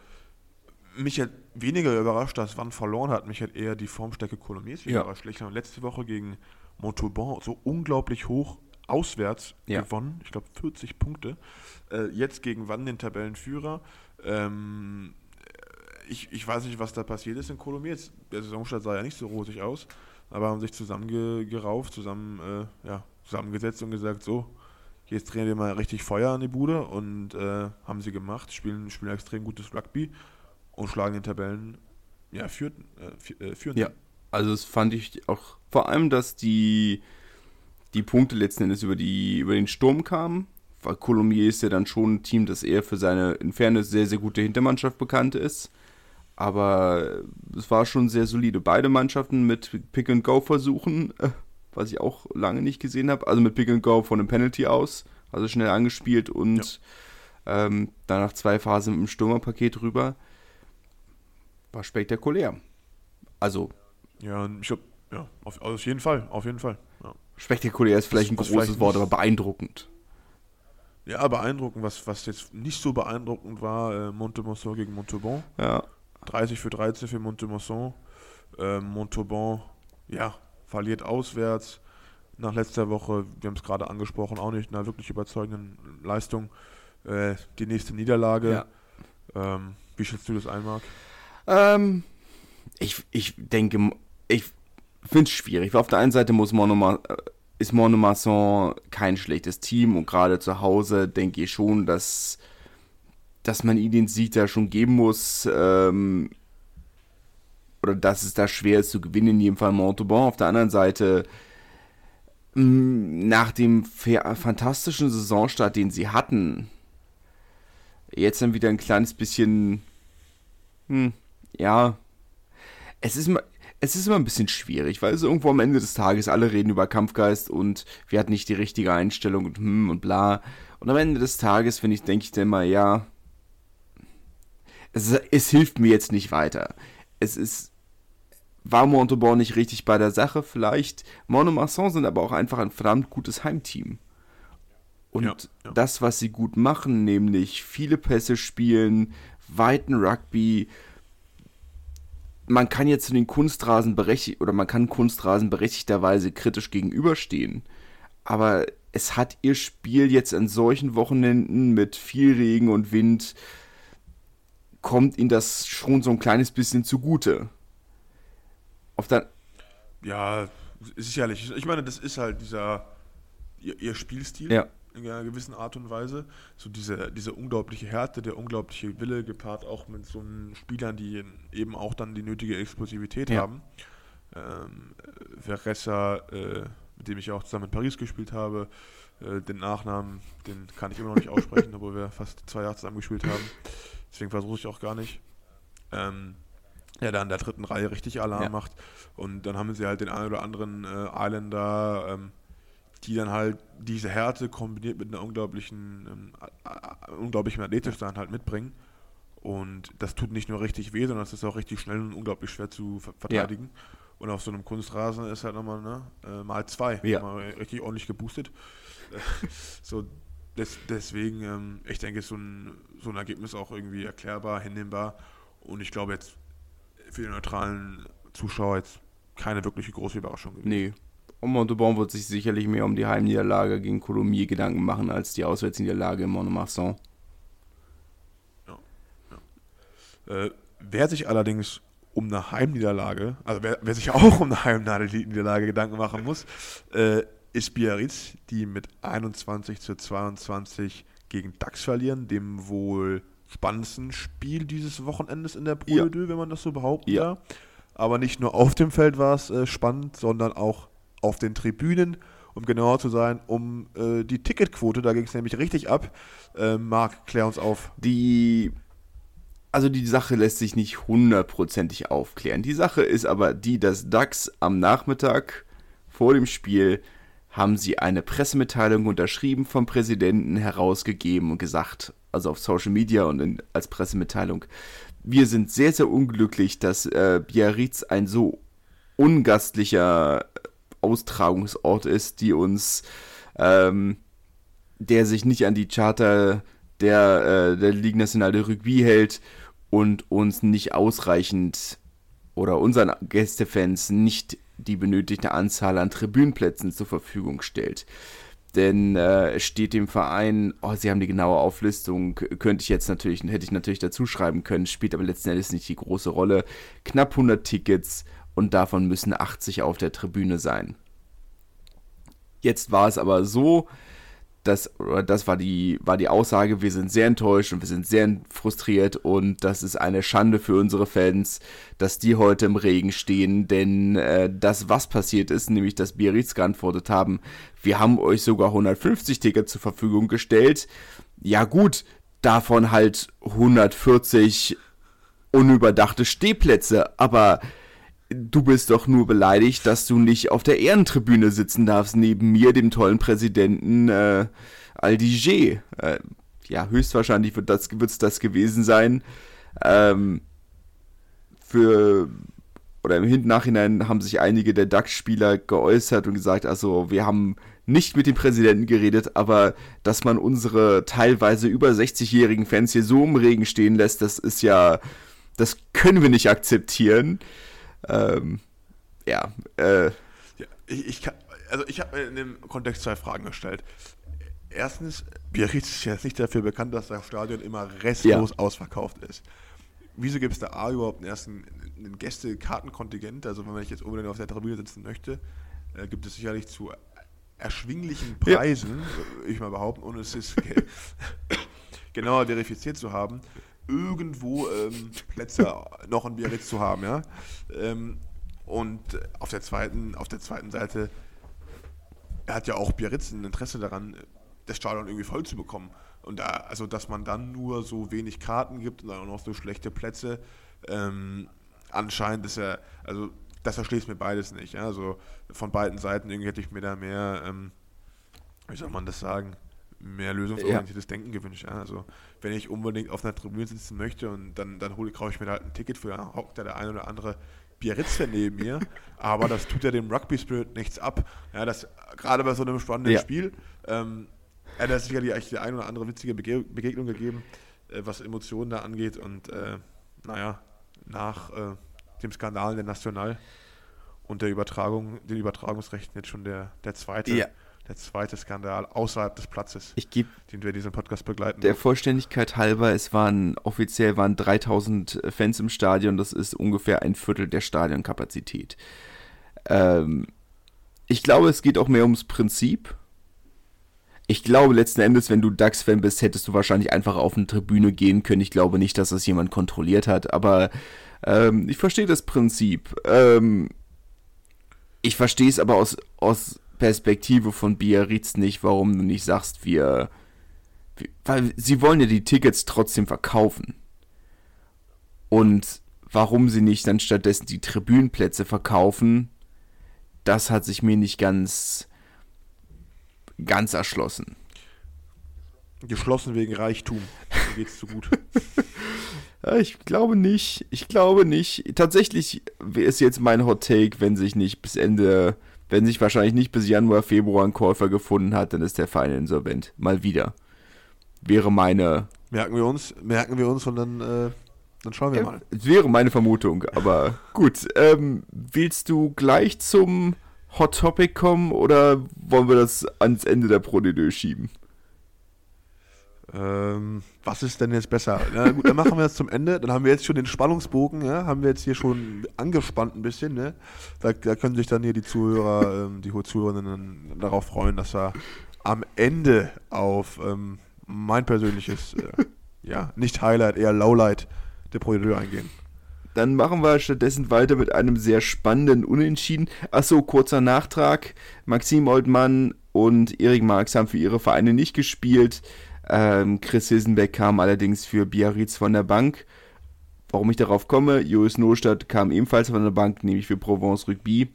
mich hat weniger überrascht, dass Wann verloren hat. Mich hat eher die Formstärke Colomiers ja. überrascht. Ich habe letzte Woche gegen Montauban so unglaublich hoch auswärts ja. gewonnen. Ich glaube 40 Punkte. Äh, jetzt gegen Wann den Tabellenführer. Ähm, ich, ich weiß nicht, was da passiert ist in Colomiers. Der Saisonstart sah ja nicht so rosig aus, aber haben sich zusammengerauft, zusammen äh, ja, zusammengesetzt und gesagt, so, jetzt drehen wir mal richtig Feuer an die Bude und äh, haben sie gemacht, spielen, spielen extrem gutes Rugby und schlagen den Tabellen, ja, führten, äh, äh, führen. Ja, also das fand ich auch, vor allem, dass die, die Punkte letzten Endes über, die, über den Sturm kamen, weil Colombier ist ja dann schon ein Team, das eher für seine in Fairness sehr, sehr gute Hintermannschaft bekannt ist. Aber es war schon sehr solide. Beide Mannschaften mit Pick-and-Go-Versuchen äh, was ich auch lange nicht gesehen habe. Also mit Pick and Go von einem Penalty aus, also schnell angespielt und ja. ähm, danach zwei Phasen mit dem Stürmerpaket rüber. War spektakulär. Also. Ja, ich glaube, ja, auf, auf, jeden Fall, auf jeden Fall. Ja. Spektakulär ist vielleicht das, ein großes Wort, aber beeindruckend. Ja, beeindruckend. Was, was jetzt nicht so beeindruckend war, äh, Montemonceau gegen Montauban. Ja. 30 für 13 für Montemonceau. Äh, Montauban, ja, verliert auswärts. Nach letzter Woche, wir haben es gerade angesprochen, auch nicht einer wirklich überzeugenden Leistung. Äh, die nächste Niederlage. Ja. Ähm, wie schätzt du das ein, Marc? Ähm, ich, ich denke, ich finde es schwierig. Auf der einen Seite muss Monoma, äh, ist Monomasson kein schlechtes Team und gerade zu Hause denke ich schon, dass, dass man ihnen den Sieg da schon geben muss. Ähm, oder dass es da schwer ist zu gewinnen, in jedem Fall Montauban. Auf der anderen Seite, mm, nach dem fantastischen Saisonstart, den sie hatten, jetzt dann wieder ein kleines bisschen, hm, ja, es ist immer, es ist immer ein bisschen schwierig, weil es irgendwo am Ende des Tages alle reden über Kampfgeist und wir hatten nicht die richtige Einstellung und hm und bla. Und am Ende des Tages, finde ich, denke ich dann immer, ja, es, es hilft mir jetzt nicht weiter. Es ist, war Montauban nicht richtig bei der Sache. Vielleicht Monomasson sind aber auch einfach ein verdammt gutes Heimteam. Und ja, ja. das, was sie gut machen, nämlich viele Pässe spielen, weiten Rugby, man kann jetzt zu den Kunstrasen berechtigt oder man kann Kunstrasen berechtigterweise kritisch gegenüberstehen. Aber es hat ihr Spiel jetzt an solchen Wochenenden mit viel Regen und Wind kommt ihnen das schon so ein kleines bisschen zugute. Auf der ja, sicherlich. Ich meine, das ist halt dieser ihr, ihr Spielstil. Ja in einer gewissen Art und Weise. So diese, diese unglaubliche Härte, der unglaubliche Wille, gepaart auch mit so Spielern, die eben auch dann die nötige Explosivität ja. haben. Ähm, Veressa, äh, mit dem ich auch zusammen in Paris gespielt habe, äh, den Nachnamen, den kann ich immer noch nicht aussprechen, obwohl wir fast zwei Jahre zusammen gespielt haben. Deswegen versuche ich auch gar nicht. Ähm, ja, da in der dritten Reihe richtig Alarm ja. macht. Und dann haben sie halt den einen oder anderen äh, Islander, ähm, die dann halt diese Härte kombiniert mit einer unglaublichen, ähm, äh, unglaublichen Athletischsein halt mitbringen. Und das tut nicht nur richtig weh, sondern es ist auch richtig schnell und unglaublich schwer zu ver verteidigen. Ja. Und auf so einem Kunstrasen ist halt nochmal ne, äh, mal zwei, ja. mal richtig ordentlich geboostet. so des, deswegen, ähm, ich denke, ist so ein, so ein Ergebnis auch irgendwie erklärbar, hinnehmbar. Und ich glaube jetzt für die neutralen Zuschauer jetzt keine wirkliche große Überraschung gewesen. Nee, und Montauban wird sich sicherlich mehr um die Heimniederlage gegen Colomiers Gedanken machen als die Auswärtsniederlage in Monomarsan. Ja, ja. Äh, wer sich allerdings um eine Heimniederlage, also wer, wer sich auch um eine Heimniederlage Gedanken machen muss, äh, ist Biarritz, die mit 21 zu 22 gegen DAX verlieren, dem wohl spannendsten Spiel dieses Wochenendes in der Pro ja. wenn man das so behaupten ja. darf. Aber nicht nur auf dem Feld war es äh, spannend, sondern auch auf den Tribünen, um genauer zu sein, um äh, die Ticketquote. Da ging es nämlich richtig ab. Äh, Marc, klär uns auf. Die. Also die Sache lässt sich nicht hundertprozentig aufklären. Die Sache ist aber die, dass DAX am Nachmittag vor dem Spiel haben sie eine Pressemitteilung unterschrieben vom Präsidenten herausgegeben und gesagt, also auf Social Media und in, als Pressemitteilung, wir sind sehr, sehr unglücklich, dass äh, Biarritz ein so ungastlicher Austragungsort ist, die uns, ähm, der sich nicht an die Charter der, äh, der Ligue Nationale de Rugby hält und uns nicht ausreichend oder unseren Gästefans nicht die benötigte Anzahl an Tribünenplätzen zur Verfügung stellt. Denn äh, steht dem Verein, oh, sie haben die genaue Auflistung, könnte ich jetzt natürlich, hätte ich natürlich dazu schreiben können, spielt aber letzten Endes nicht die große Rolle. Knapp 100 Tickets und davon müssen 80 auf der Tribüne sein. Jetzt war es aber so, dass, das war die, war die Aussage, wir sind sehr enttäuscht und wir sind sehr frustriert und das ist eine Schande für unsere Fans, dass die heute im Regen stehen, denn äh, das, was passiert ist, nämlich dass Biarritz geantwortet haben, wir haben euch sogar 150 Tickets zur Verfügung gestellt. Ja gut, davon halt 140 unüberdachte Stehplätze, aber du bist doch nur beleidigt, dass du nicht auf der Ehrentribüne sitzen darfst, neben mir, dem tollen Präsidenten äh, Aldiger. Äh, ja, höchstwahrscheinlich wird das, wird's das gewesen sein. Ähm, für oder im Nachhinein haben sich einige der DAX-Spieler geäußert und gesagt, also wir haben nicht mit dem Präsidenten geredet, aber dass man unsere teilweise über 60-jährigen Fans hier so im Regen stehen lässt, das ist ja, das können wir nicht akzeptieren. Ähm, ja, äh, ja, ich, ich kann, also ich habe mir in dem Kontext zwei Fragen gestellt. Erstens, Biarritz ist jetzt nicht dafür bekannt, dass das Stadion immer restlos ja. ausverkauft ist. Wieso gibt es da A überhaupt einen ersten einen Gästekartenkontingent? Also wenn ich jetzt unbedingt auf der Tribüne sitzen möchte, äh, gibt es sicherlich zu erschwinglichen Preisen, ja. ich mal behaupten, und es ist genauer verifiziert zu haben, irgendwo ähm, Plätze noch in Biarritz zu haben, ja. Ähm, und auf der zweiten, auf der zweiten Seite hat ja auch Biarritz ein Interesse daran, das Stadion irgendwie voll zu bekommen. Und da, also dass man dann nur so wenig Karten gibt und dann auch noch so schlechte Plätze, ähm, anscheinend ist ja, also das versteht mir beides nicht. Ja? Also von beiden Seiten irgendwie hätte ich mir da mehr, ähm, wie soll man das sagen, mehr lösungsorientiertes ja. Denken gewünscht. Ja? Also wenn ich unbedingt auf einer Tribüne sitzen möchte und dann, dann hole, kaufe ich mir da halt ein Ticket für, dann hockt da der ein oder andere Biarritz neben mir, aber das tut ja dem Rugby Spirit nichts ab. Ja, das gerade bei so einem spannenden ja. Spiel. Ähm, Ja, da ist sicherlich eigentlich die eine oder andere witzige Bege Begegnung gegeben, äh, was Emotionen da angeht. Und äh, naja, nach äh, dem Skandal der National und der Übertragung, den Übertragungsrechten jetzt schon der, der zweite. Ja der zweite Skandal außerhalb des Platzes, ich geb, den wir diesen Podcast begleiten. Der Vollständigkeit halber, es waren offiziell waren 3000 Fans im Stadion, das ist ungefähr ein Viertel der Stadionkapazität. Ähm, ich glaube, es geht auch mehr ums Prinzip. Ich glaube letzten Endes, wenn du DAX-Fan bist, hättest du wahrscheinlich einfach auf eine Tribüne gehen können. Ich glaube nicht, dass das jemand kontrolliert hat, aber ähm, ich verstehe das Prinzip. Ähm, ich verstehe es aber aus, aus Perspektive von Biarritz nicht, warum du nicht sagst, wir, wir. Weil sie wollen ja die Tickets trotzdem verkaufen. Und warum sie nicht dann stattdessen die Tribünenplätze verkaufen, das hat sich mir nicht ganz, ganz erschlossen. Geschlossen wegen Reichtum. Mir geht's zu gut. ich glaube nicht. Ich glaube nicht. Tatsächlich ist jetzt mein Hot Take, wenn sich nicht bis Ende wenn sich wahrscheinlich nicht bis Januar, Februar ein Käufer gefunden hat, dann ist der Verein insolvent. Mal wieder. Wäre meine. Merken wir uns, merken wir uns und dann, äh, dann schauen wir mal. Wäre meine Vermutung, aber gut. Ähm, willst du gleich zum Hot Topic kommen oder wollen wir das ans Ende der Pro schieben? Ähm, was ist denn jetzt besser? Na gut, dann machen wir das zum Ende. Dann haben wir jetzt schon den Spannungsbogen, ja, haben wir jetzt hier schon angespannt ein bisschen. Ne? Da, da können sich dann hier die Zuhörer, ähm, die Zuhörerinnen darauf freuen, dass wir am Ende auf ähm, mein persönliches, äh, ja, nicht Highlight, eher Lowlight der Projedeur eingehen. Dann machen wir stattdessen weiter mit einem sehr spannenden Unentschieden. Achso, kurzer Nachtrag. Maxim Oldmann und Erik Marx haben für ihre Vereine nicht gespielt. Ähm, Chris Hilsenbeck kam allerdings für Biarritz von der Bank. Warum ich darauf komme, Joris Nostadt kam ebenfalls von der Bank, nämlich für Provence Rugby.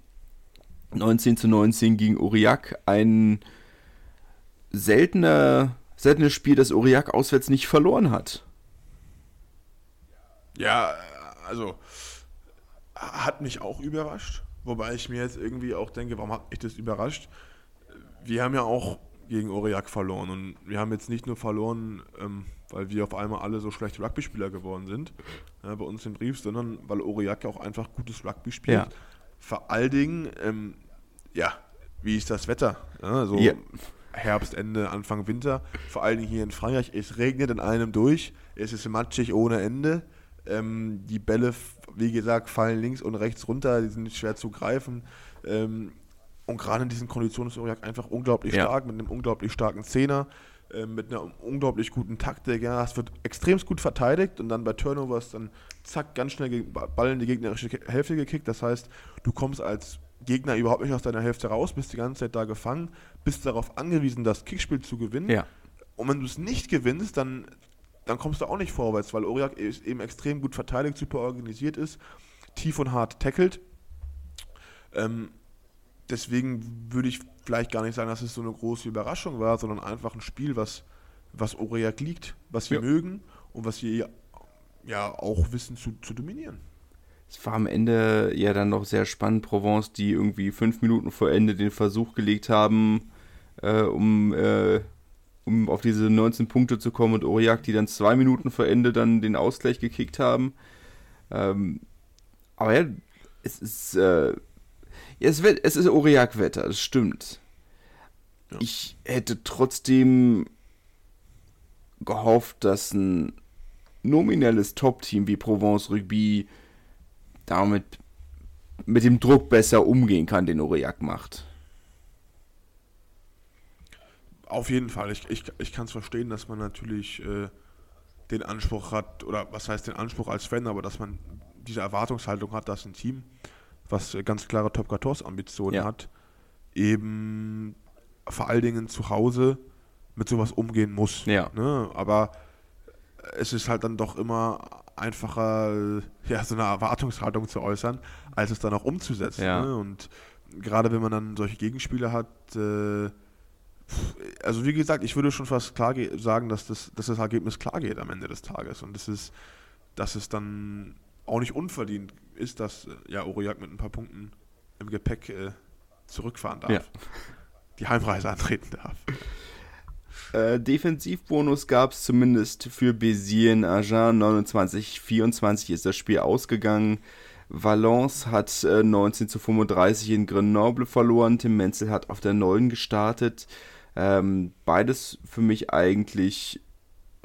19 zu 19 gegen Aurillac. Ein seltener, seltenes Spiel, das Aurillac auswärts nicht verloren hat. Ja, also hat mich auch überrascht. Wobei ich mir jetzt irgendwie auch denke, warum hat mich das überrascht? Wir haben ja auch gegen Aurillac verloren. Und wir haben jetzt nicht nur verloren, ähm, weil wir auf einmal alle so schlechte Rugby-Spieler geworden sind, ja, bei uns im Brief, sondern weil Aurillac auch einfach gutes Rugby spielt. Ja. Vor allen Dingen, ähm, ja, wie ist das Wetter? Ja, so yeah. Herbst, Ende, Anfang Winter. Vor allen Dingen hier in Frankreich. Es regnet in einem durch. Es ist matschig ohne Ende. Ähm, die Bälle, wie gesagt, fallen links und rechts runter. Die sind schwer zu greifen. Ähm, und gerade in diesen Konditionen ist Aurillac einfach unglaublich ja. stark, mit einem unglaublich starken Zehner, äh, mit einer unglaublich guten Taktik. Ja, es wird extrem gut verteidigt und dann bei Turnovers dann zack, ganz schnell Ball in die gegnerische Hälfte gekickt. Das heißt, du kommst als Gegner überhaupt nicht aus deiner Hälfte raus, bist die ganze Zeit da gefangen, bist darauf angewiesen, das Kickspiel zu gewinnen. Ja. Und wenn du es nicht gewinnst, dann, dann kommst du auch nicht vorwärts, weil Aurillac eben extrem gut verteidigt, super organisiert ist, tief und hart tackelt. Ähm, deswegen würde ich vielleicht gar nicht sagen, dass es so eine große Überraschung war, sondern einfach ein Spiel, was, was Aurillac liegt, was wir ja. mögen und was wir ja auch wissen zu, zu dominieren. Es war am Ende ja dann noch sehr spannend. Provence, die irgendwie fünf Minuten vor Ende den Versuch gelegt haben, äh, um, äh, um auf diese 19 Punkte zu kommen und Aurillac, die dann zwei Minuten vor Ende dann den Ausgleich gekickt haben. Ähm, aber ja, es ist äh, es, wird, es ist Aurillac-Wetter, das stimmt. Ja. Ich hätte trotzdem gehofft, dass ein nominelles Top-Team wie Provence Rugby damit mit dem Druck besser umgehen kann, den Aurillac macht. Auf jeden Fall. Ich, ich, ich kann es verstehen, dass man natürlich äh, den Anspruch hat, oder was heißt den Anspruch als Fan, aber dass man diese Erwartungshaltung hat, dass ein Team was ganz klare Top 14 Ambitionen ja. hat, eben vor allen Dingen zu Hause mit sowas umgehen muss. Ja. Ne? Aber es ist halt dann doch immer einfacher, ja, so eine Erwartungshaltung zu äußern, als es dann auch umzusetzen. Ja. Ne? Und gerade wenn man dann solche Gegenspiele hat, äh, also wie gesagt, ich würde schon fast klar sagen, dass das, dass das Ergebnis klar geht am Ende des Tages. Und das ist, dass es dann auch nicht unverdient ist, dass äh, ja, Aurillac mit ein paar Punkten im Gepäck äh, zurückfahren darf. Ja. Die Heimreise antreten darf. Äh, Defensivbonus gab es zumindest für Bézier in Agen. 29-24 ist das Spiel ausgegangen. Valence hat äh, 19 zu 35 in Grenoble verloren. Tim Menzel hat auf der 9 gestartet. Ähm, beides für mich eigentlich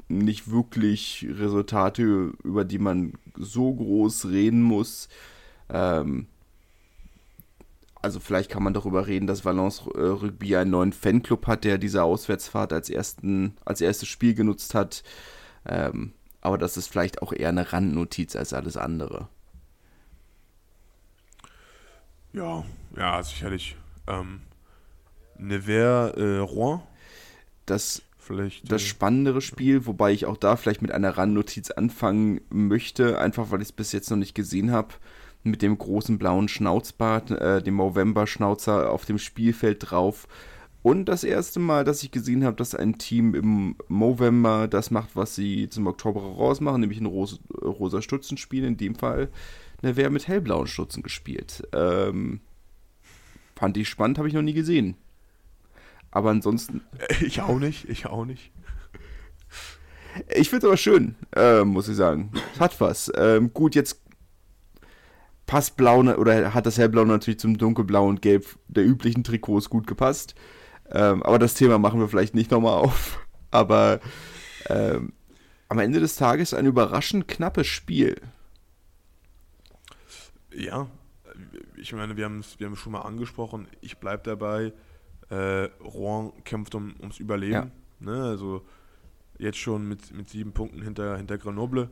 nicht wirklich Resultate, über die man so groß reden muss. Ähm, also vielleicht kann man darüber reden, dass Valence äh, Rugby einen neuen Fanclub hat, der diese Auswärtsfahrt als, ersten, als erstes Spiel genutzt hat. Ähm, aber das ist vielleicht auch eher eine Randnotiz als alles andere. Ja, ja, sicherlich. Ähm, Nevers äh, Rouen. Das, vielleicht, das äh, spannendere Spiel, wobei ich auch da vielleicht mit einer Randnotiz anfangen möchte, einfach weil ich es bis jetzt noch nicht gesehen habe mit dem großen blauen Schnauzbart, äh, dem Movember-Schnauzer auf dem Spielfeld drauf. Und das erste Mal, dass ich gesehen habe, dass ein Team im Movember das macht, was sie zum Oktober rausmachen, nämlich ein Ros rosa Stutzenspiel. In dem Fall ne, wer mit hellblauen Stutzen gespielt. Ähm, fand ich spannend, habe ich noch nie gesehen. Aber ansonsten. Ich auch nicht, ich auch nicht. Ich finde es aber schön, äh, muss ich sagen. Hat was. Ähm, gut, jetzt passt blau oder hat das hellblau natürlich zum dunkelblau und gelb der üblichen Trikots gut gepasst. Ähm, aber das Thema machen wir vielleicht nicht nochmal auf. Aber ähm, am Ende des Tages ein überraschend knappes Spiel. Ja, ich meine, wir haben es wir schon mal angesprochen. Ich bleibe dabei. Äh, Rouen kämpft um, ums Überleben. Ja. Ne? Also jetzt schon mit, mit sieben Punkten hinter, hinter Grenoble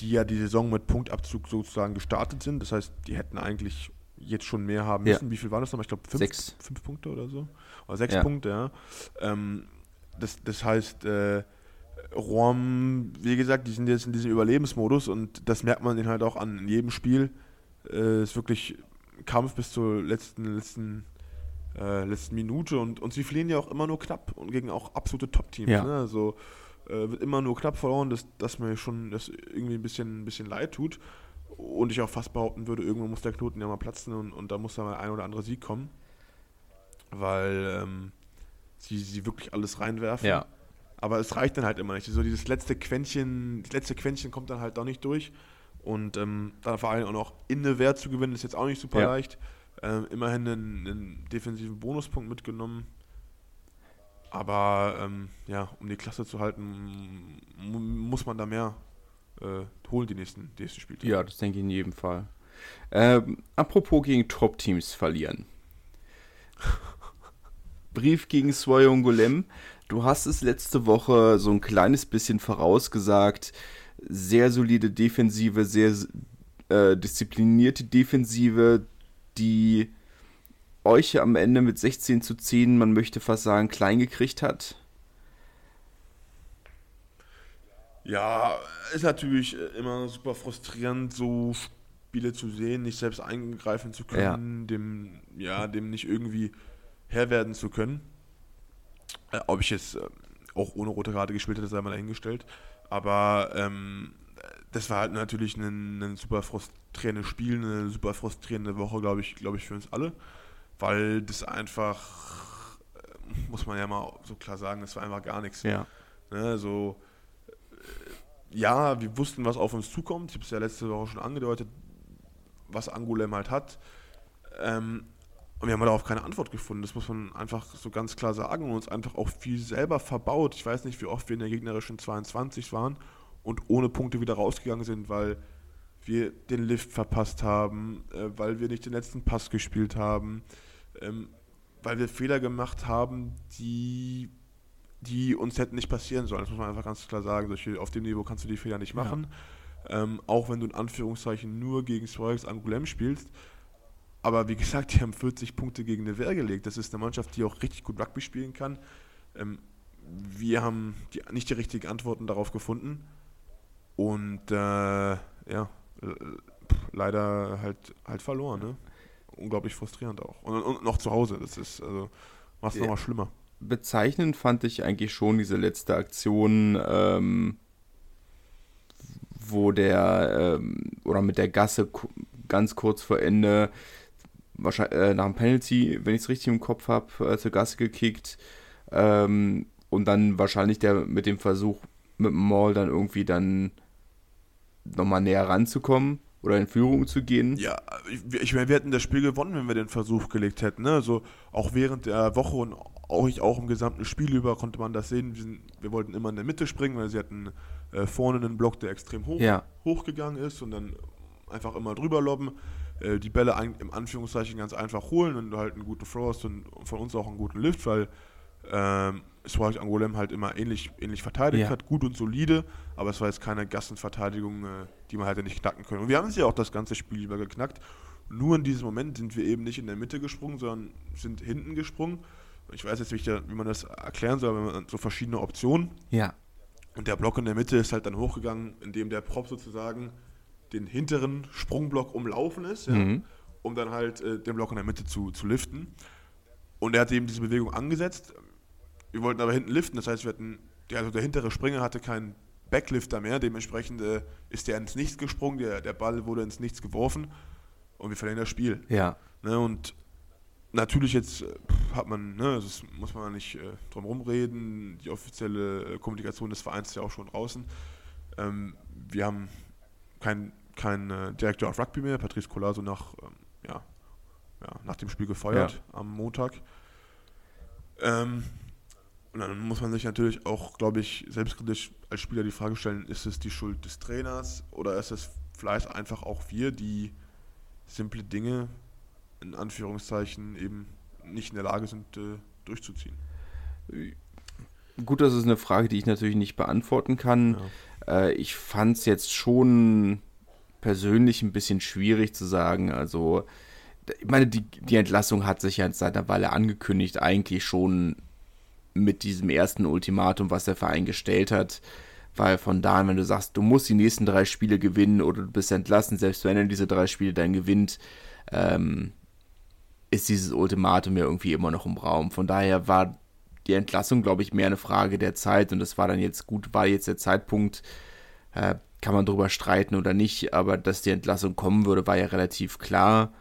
die ja die Saison mit Punktabzug sozusagen gestartet sind. Das heißt, die hätten eigentlich jetzt schon mehr haben müssen. Ja. Wie viel waren das nochmal? Ich glaube, fünf, sechs. fünf Punkte oder so. Oder sechs ja. Punkte, ja. Ähm, das, das heißt, äh, Rom, wie gesagt, die sind jetzt in diesem Überlebensmodus und das merkt man den halt auch an in jedem Spiel. Äh, ist wirklich Kampf bis zur letzten, letzten, äh, letzten Minute und, und sie fliehen ja auch immer nur knapp und gegen auch absolute Top-Teams. Ja. Ne? Also äh, wird immer nur knapp verloren, dass, dass mir schon das irgendwie ein bisschen, ein bisschen leid tut. Und ich auch fast behaupten würde, irgendwann muss der Knoten ja mal platzen und, und da muss da mal ein oder andere Sieg kommen. Weil ähm, sie, sie wirklich alles reinwerfen. Ja. Aber es reicht dann halt immer nicht. So dieses letzte Quäntchen, das letzte Quäntchen kommt dann halt doch nicht durch. Und ähm, dann vor allem auch noch in der Wert zu gewinnen, ist jetzt auch nicht super ja. leicht. Ähm, immerhin einen, einen defensiven Bonuspunkt mitgenommen. Aber ähm, ja, um die Klasse zu halten, muss man da mehr äh, holen, die nächsten, die nächsten Spieltage. Ja, das denke ich in jedem Fall. Ähm, apropos gegen Top-Teams verlieren. Brief gegen Swayongolem. Du hast es letzte Woche so ein kleines bisschen vorausgesagt. Sehr solide Defensive, sehr äh, disziplinierte Defensive, die euch am Ende mit 16 zu 10, man möchte fast sagen, klein gekriegt hat? Ja, ist natürlich immer super frustrierend, so Spiele zu sehen, nicht selbst eingreifen zu können, ja. dem, ja, dem nicht irgendwie Herr werden zu können. Äh, ob ich jetzt äh, auch ohne rote Karte gespielt hätte, sei mal dahingestellt. Aber ähm, das war halt natürlich ein, ein super frustrierendes Spiel, eine super frustrierende Woche, glaube ich, glaube ich, für uns alle weil das einfach, äh, muss man ja mal so klar sagen, das war einfach gar nichts. Ja. Ne, so, äh, ja, wir wussten, was auf uns zukommt. Ich habe es ja letzte Woche schon angedeutet, was Angulem halt hat. Ähm, und wir haben darauf keine Antwort gefunden. Das muss man einfach so ganz klar sagen und uns einfach auch viel selber verbaut. Ich weiß nicht, wie oft wir in der gegnerischen 22 waren und ohne Punkte wieder rausgegangen sind, weil wir den Lift verpasst haben, äh, weil wir nicht den letzten Pass gespielt haben, ähm, weil wir Fehler gemacht haben, die, die uns hätten nicht passieren sollen. Das muss man einfach ganz klar sagen. Solche, auf dem Niveau kannst du die Fehler nicht machen. Ja. Ähm, auch wenn du in Anführungszeichen nur gegen Swarix Angoulême spielst. Aber wie gesagt, die haben 40 Punkte gegen eine Wehr gelegt. Das ist eine Mannschaft, die auch richtig gut Rugby spielen kann. Ähm, wir haben die, nicht die richtigen Antworten darauf gefunden. Und äh, ja, leider halt, halt verloren. Ne? Unglaublich frustrierend auch. Und, und noch zu Hause, das ist, also, macht es nochmal schlimmer. Bezeichnend fand ich eigentlich schon diese letzte Aktion, ähm, wo der, ähm, oder mit der Gasse ganz kurz vor Ende, wahrscheinlich äh, nach dem Penalty, wenn ich es richtig im Kopf habe, äh, zur Gasse gekickt. Ähm, und dann wahrscheinlich der mit dem Versuch mit dem Maul dann irgendwie dann nochmal näher ranzukommen oder in Führung zu gehen. Ja, ich, ich meine, wir hätten das Spiel gewonnen, wenn wir den Versuch gelegt hätten. Ne? Also auch während der Woche und auch, auch im gesamten Spiel über konnte man das sehen. Wir, sind, wir wollten immer in der Mitte springen, weil sie hatten äh, vorne einen Block, der extrem hoch, Ja. hochgegangen ist und dann einfach immer drüber lobben. Äh, die Bälle ein, im Anführungszeichen ganz einfach holen und halt einen guten Throw hast und von uns auch einen guten Lift, weil ähm, Swag Angolem halt immer ähnlich, ähnlich verteidigt Ja. hat, gut und solide, aber es war jetzt keine Gassenverteidigung, äh, die man hätte nicht knacken können. Und wir haben es ja auch das ganze Spiel über geknackt. Nur in diesem Moment sind wir eben nicht in der Mitte gesprungen, sondern sind hinten gesprungen. Ich weiß jetzt nicht, wie man das erklären soll, wenn man so verschiedene Optionen. Ja. Und der Block in der Mitte ist halt dann hochgegangen, indem der Prop sozusagen den hinteren Sprungblock umlaufen ist, ja, Mhm. um dann halt äh, den Block in der Mitte zu, zu liften. Und er hat eben diese Bewegung angesetzt. Wir wollten aber hinten liften, das heißt, wir hatten, der, also der hintere Springer hatte keinen Backlifter mehr, dementsprechend äh, ist der ins Nichts gesprungen, der, der Ball wurde ins Nichts geworfen und wir verlieren das Spiel. Ja. Ne, und natürlich jetzt äh, hat man, ne, das muss man nicht äh, drum rumreden, die offizielle äh, Kommunikation des Vereins ist ja auch schon draußen. Ähm, wir haben keinen kein, äh, Direktor auf Rugby mehr, Patrice Colaso nach, ähm, ja, ja, nach dem Spiel gefeuert am Montag. Ähm, und dann muss man sich natürlich auch, glaube ich, selbstkritisch als Spieler die Frage stellen, ist es die Schuld des Trainers oder ist es vielleicht einfach auch wir, die simple Dinge in Anführungszeichen eben nicht in der Lage sind äh, durchzuziehen. Gut, das ist eine Frage, die ich natürlich nicht beantworten kann. Äh, ich fand es jetzt schon persönlich ein bisschen schwierig zu sagen. Also, ich meine, die, die Entlassung hat sich ja seit einer Weile angekündigt, eigentlich schon mit diesem ersten Ultimatum, was der Verein gestellt hat. Weil von da an, wenn du sagst, du musst die nächsten drei Spiele gewinnen oder du bist entlassen, selbst wenn er diese drei Spiele dann gewinnt, ähm, ist dieses Ultimatum ja irgendwie immer noch im Raum. Von daher war die Entlassung, glaube ich, mehr eine Frage der Zeit und das war dann jetzt gut, war jetzt der Zeitpunkt, äh, kann man darüber streiten oder nicht, aber dass die Entlassung kommen würde, war ja relativ klar.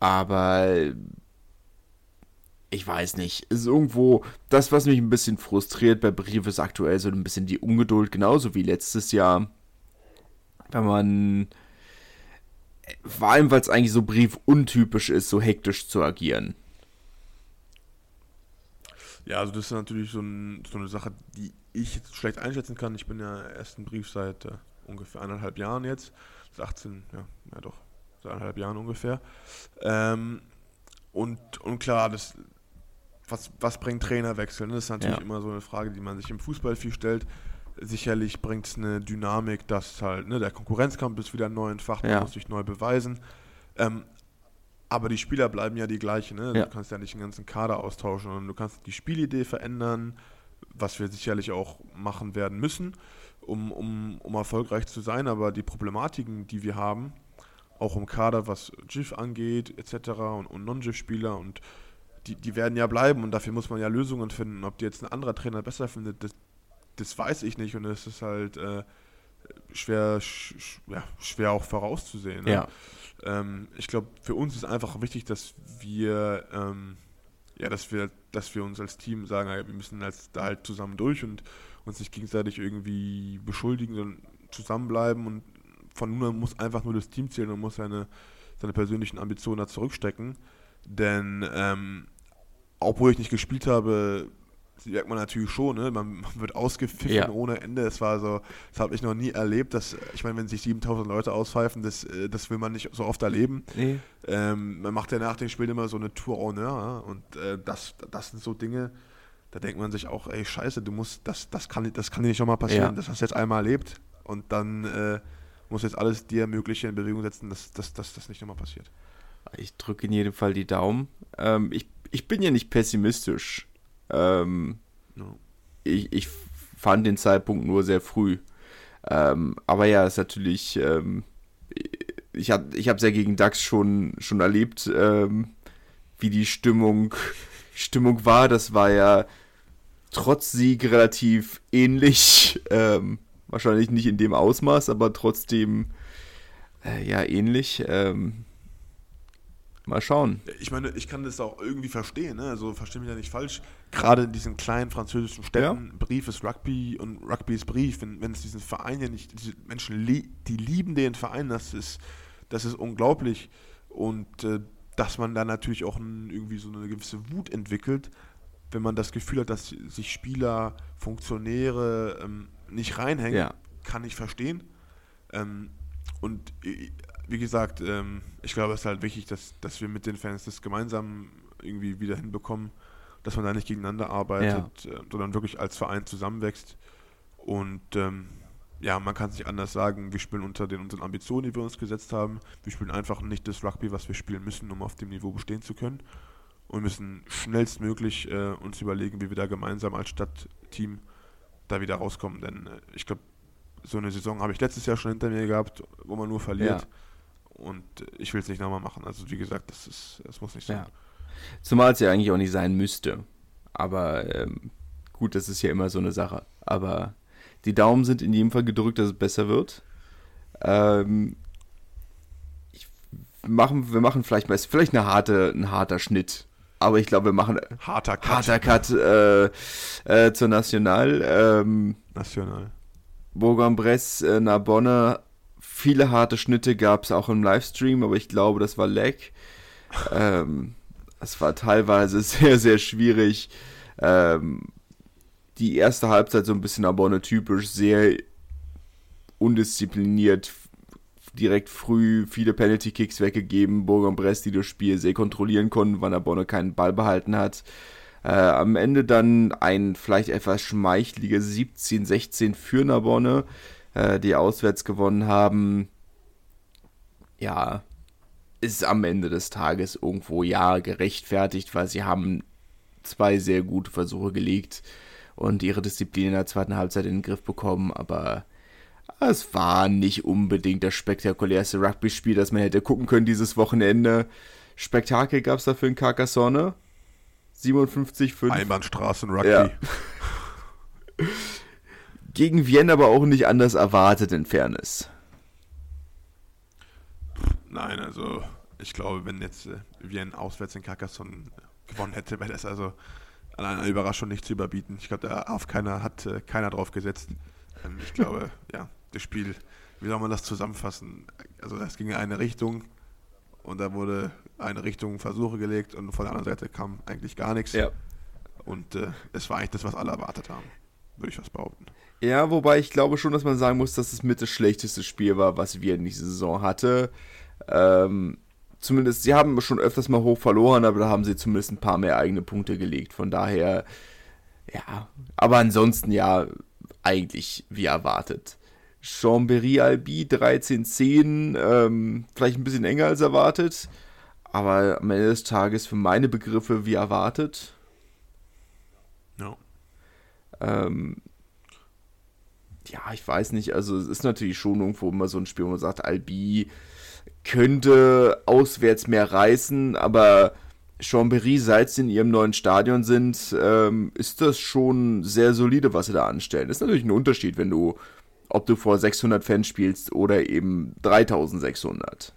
Aber ich weiß nicht, ist irgendwo das, was mich ein bisschen frustriert bei Brief ist aktuell so ein bisschen die Ungeduld, genauso wie letztes Jahr, wenn man vor allem, weil es eigentlich so Brief untypisch ist, so hektisch zu agieren. Ja, also das ist natürlich so, ein, so eine Sache, die ich jetzt schlecht einschätzen kann. Ich bin ja erst im Brief seit äh, ungefähr eineinhalb Jahren jetzt. Seit 18, ja, ja doch, seit eineinhalb Jahren ungefähr. Ähm, und, und klar, das, was, was bringt Trainerwechsel? ne? Das ist natürlich Ja. immer so eine Frage, die man sich im Fußball viel stellt. Sicherlich bringt es eine Dynamik, dass halt, ne, der Konkurrenzkampf ist wieder neu entfacht, man Ja. muss sich neu beweisen. Ähm, aber die Spieler bleiben ja die gleichen. Ne? Ja. Du kannst ja nicht den ganzen Kader austauschen, sondern du kannst die Spielidee verändern, was wir sicherlich auch machen werden müssen, um, um, um erfolgreich zu sein. Aber die Problematiken, die wir haben, auch im Kader, was GIF angeht, etc. und, und Non-GIF-Spieler und die, die werden ja bleiben und dafür muss man ja Lösungen finden. Ob die jetzt ein anderer Trainer besser findet, das, das weiß ich nicht und es ist halt äh, schwer, sch, ja, schwer auch vorauszusehen. Ne? Ja. Ähm, ich glaube, für uns ist einfach wichtig, dass wir, ähm, ja, dass wir, dass wir uns als Team sagen, wir müssen als, da halt zusammen durch und uns nicht gegenseitig irgendwie beschuldigen, sondern zusammenbleiben und von nun an muss einfach nur das Team zählen und muss seine, seine persönlichen Ambitionen da zurückstecken. Denn ähm, obwohl ich nicht gespielt habe, merkt man natürlich schon, ne? man, man wird ausgepfiffen Ja. ohne Ende. Es war so, das habe ich noch nie erlebt. Dass, ich meine, wenn sich 7000 Leute auspfeifen, das, äh, das will man nicht so oft erleben. Nee. Ähm, man macht ja nach den Spielen immer so eine Tour Honneur und äh, das, das sind so Dinge, da denkt man sich auch, ey, scheiße, du musst, das, das kann, das kann dir nicht schon mal passieren, Ja. das hast du jetzt einmal erlebt und dann äh, musst du jetzt alles dir Mögliche in Bewegung setzen, dass das, das, das nicht nochmal passiert. Ich drücke in jedem Fall die Daumen. Ähm, ich, ich bin ja nicht pessimistisch. Ähm, No. ich, ich fand den Zeitpunkt nur sehr früh. Ähm, aber ja, ist natürlich. Ähm, ich habe ich es ja gegen DAX schon, schon erlebt, ähm, wie die Stimmung, Stimmung war. Das war ja trotz Sieg relativ ähnlich. Ähm, wahrscheinlich nicht in dem Ausmaß, aber trotzdem äh, ja ähnlich. Ähm, Mal schauen. Ich meine, ich kann das auch irgendwie verstehen, ne? also verstehe mich ja nicht falsch. Gerade in diesen kleinen französischen Städten, ja. Brief ist Rugby und Rugby ist Brief. Wenn, wenn es diesen Verein ja nicht, diese Menschen, die lieben den Verein, das ist, das ist unglaublich. Und äh, dass man da natürlich auch ein, irgendwie so eine gewisse Wut entwickelt, wenn man das Gefühl hat, dass sich Spieler, Funktionäre ähm, nicht reinhängen, ja. kann ich verstehen. Ähm, und äh, wie gesagt, ähm, ich glaube, es ist halt wichtig, dass, dass wir mit den Fans das gemeinsam irgendwie wieder hinbekommen, dass man da nicht gegeneinander arbeitet, ja. äh, sondern wirklich als Verein zusammenwächst. Und ähm, ja, man kann es nicht anders sagen, wir spielen unter den unseren Ambitionen, die wir uns gesetzt haben. Wir spielen einfach nicht das Rugby, was wir spielen müssen, um auf dem Niveau bestehen zu können. Und müssen schnellstmöglich äh, uns überlegen, wie wir da gemeinsam als Stadtteam da wieder rauskommen. Denn äh, ich glaube, so eine Saison habe ich letztes Jahr schon hinter mir gehabt, wo man nur verliert. Ja. Und ich will es nicht nochmal machen. Also wie gesagt, das, ist, das muss nicht sein. Ja. Zumal es ja eigentlich auch nicht sein müsste. Aber ähm, gut, das ist ja immer so eine Sache. Aber die Daumen sind in jedem Fall gedrückt, dass es besser wird. Ähm, machen, wir machen vielleicht mal, vielleicht eine harte, ein harter Schnitt. Aber ich glaube, wir machen harter Cut, harter Cut äh, äh, zur National. Ähm, National. Bourg-en-Bresse, äh, Narbonne Viele harte Schnitte gab es auch im Livestream, aber ich glaube, das war Lag. ähm, es war teilweise sehr, sehr schwierig. Ähm, die erste Halbzeit so ein bisschen Abonne typisch, sehr undiszipliniert, direkt früh viele Penalty Kicks weggegeben, Bourg-en-Bresse, die das Spiel sehr kontrollieren konnten, weil Abonne keinen Ball behalten hat. Äh, am Ende dann ein vielleicht etwas schmeichliges 17-16 für Narbonne äh, die auswärts gewonnen haben, ja, ist am Ende des Tages irgendwo ja gerechtfertigt, weil sie haben zwei sehr gute Versuche gelegt und ihre Disziplin in der zweiten Halbzeit in den Griff bekommen, aber es war nicht unbedingt das spektakulärste Rugby-Spiel, das man hätte gucken können dieses Wochenende. Spektakel gab es dafür in Carcassonne. 57-5. Einbahnstraßen-Rugby. Ja. gegen Wien aber auch nicht anders erwartet in Fairness. Nein, also ich glaube, wenn jetzt äh, Wien auswärts in Carcassonne gewonnen hätte, wäre das also an einer Überraschung nicht zu überbieten. Ich glaube, da auf keiner hat äh, keiner drauf gesetzt. Ähm, ich glaube, ja, das Spiel, wie soll man das zusammenfassen? Also es ging in eine Richtung und da wurde eine Richtung Versuche gelegt und von der anderen Seite kam eigentlich gar nichts. Ja. Und äh, es war eigentlich das, was alle erwartet haben, würde ich was behaupten. Ja, wobei ich glaube schon, dass man sagen muss, dass es mit das schlechteste Spiel war, was wir in dieser Saison hatte. Ähm, zumindest, sie haben schon öfters mal hoch verloren, aber da haben sie zumindest ein paar mehr eigene Punkte gelegt. Von daher, ja, aber ansonsten ja, eigentlich wie erwartet. Chambéry Albi 13-10, ähm, vielleicht ein bisschen enger als erwartet, aber am Ende des Tages für meine Begriffe wie erwartet. No. Ähm, ja, ich weiß nicht, also es ist natürlich schon irgendwo immer so ein Spiel, wo man sagt, Albi könnte auswärts mehr reißen, aber Chambéry, seit sie in ihrem neuen Stadion sind, ähm, ist das schon sehr solide, was sie da anstellen. Das ist natürlich ein Unterschied, wenn du, ob du vor 600 Fans spielst oder eben 3600.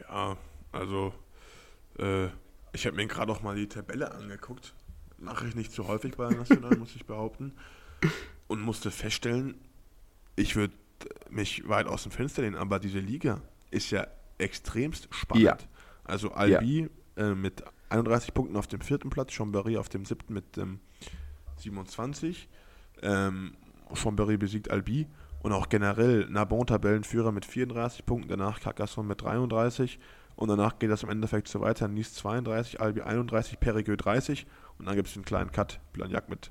Ja, also äh, ich habe mir gerade auch mal die Tabelle angeguckt mache ich nicht zu häufig bei der National, muss ich behaupten. Und musste feststellen, ich würde mich weit aus dem Fenster lehnen, aber diese Liga ist ja extremst spannend. Ja. Also Albi ja. äh, mit 31 Punkten auf dem vierten Platz, Chambéry auf dem siebten mit ähm, 27. Ähm, Chambéry besiegt Albi und auch generell Narbon Tabellenführer mit 34 Punkten, danach Carcassonne mit 33 und danach geht das im Endeffekt so weiter. Nice 32, Albi 31, Perigueux 30 und dann gibt es einen kleinen Cut, Blagnac mit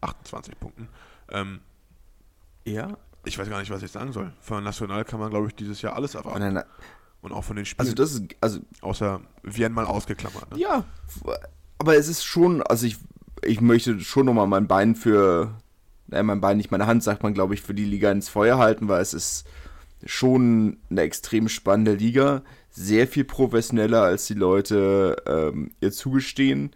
28 Punkten. Ähm, ja. Ich weiß gar nicht, was ich sagen soll. Von National kann man, glaube ich, dieses Jahr alles erwarten. Und auch von den Spielen. Also das ist, also außer Wien mal ausgeklammert. Ne? Ja, aber es ist schon, also ich, ich möchte schon nochmal mein Bein für, äh, mein Bein nicht meine Hand, sagt man, glaube ich, für die Liga ins Feuer halten, weil es ist schon eine extrem spannende Liga, sehr viel professioneller als die Leute ähm, ihr zugestehen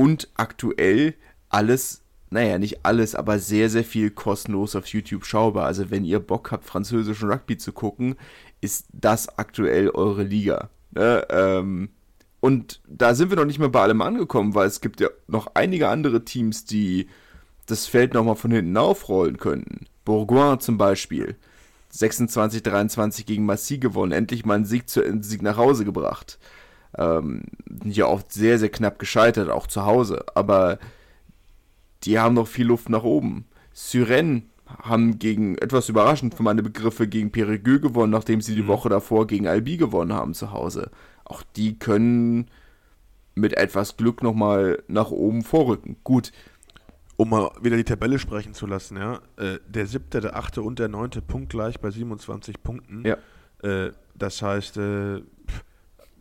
und aktuell alles, naja, nicht alles, aber sehr, sehr viel kostenlos auf YouTube schaubar. Also wenn ihr Bock habt, französischen Rugby zu gucken, ist das aktuell eure Liga. Ne? Ähm, und da sind wir noch nicht mehr bei allem angekommen, weil es gibt ja noch einige andere Teams, die das Feld nochmal von hinten aufrollen könnten. Bourgoin zum Beispiel. 26-23 gegen Massy gewonnen, endlich mal einen Sieg, zu, einen Sieg nach Hause gebracht. Ähm, ja, oft sehr, sehr knapp gescheitert, auch zu Hause. Aber die haben noch viel Luft nach oben. Syren haben gegen, etwas überraschend für meine Begriffe, gegen Perigueux gewonnen, nachdem sie die mhm. Woche davor gegen Albi gewonnen haben zu Hause. Auch die können mit etwas Glück nochmal nach oben vorrücken. Gut. Um mal wieder die Tabelle sprechen zu lassen, ja. Äh, der siebte, der achte und der neunte Punkt gleich bei 27 Punkten. Ja. Äh, das heißt, äh,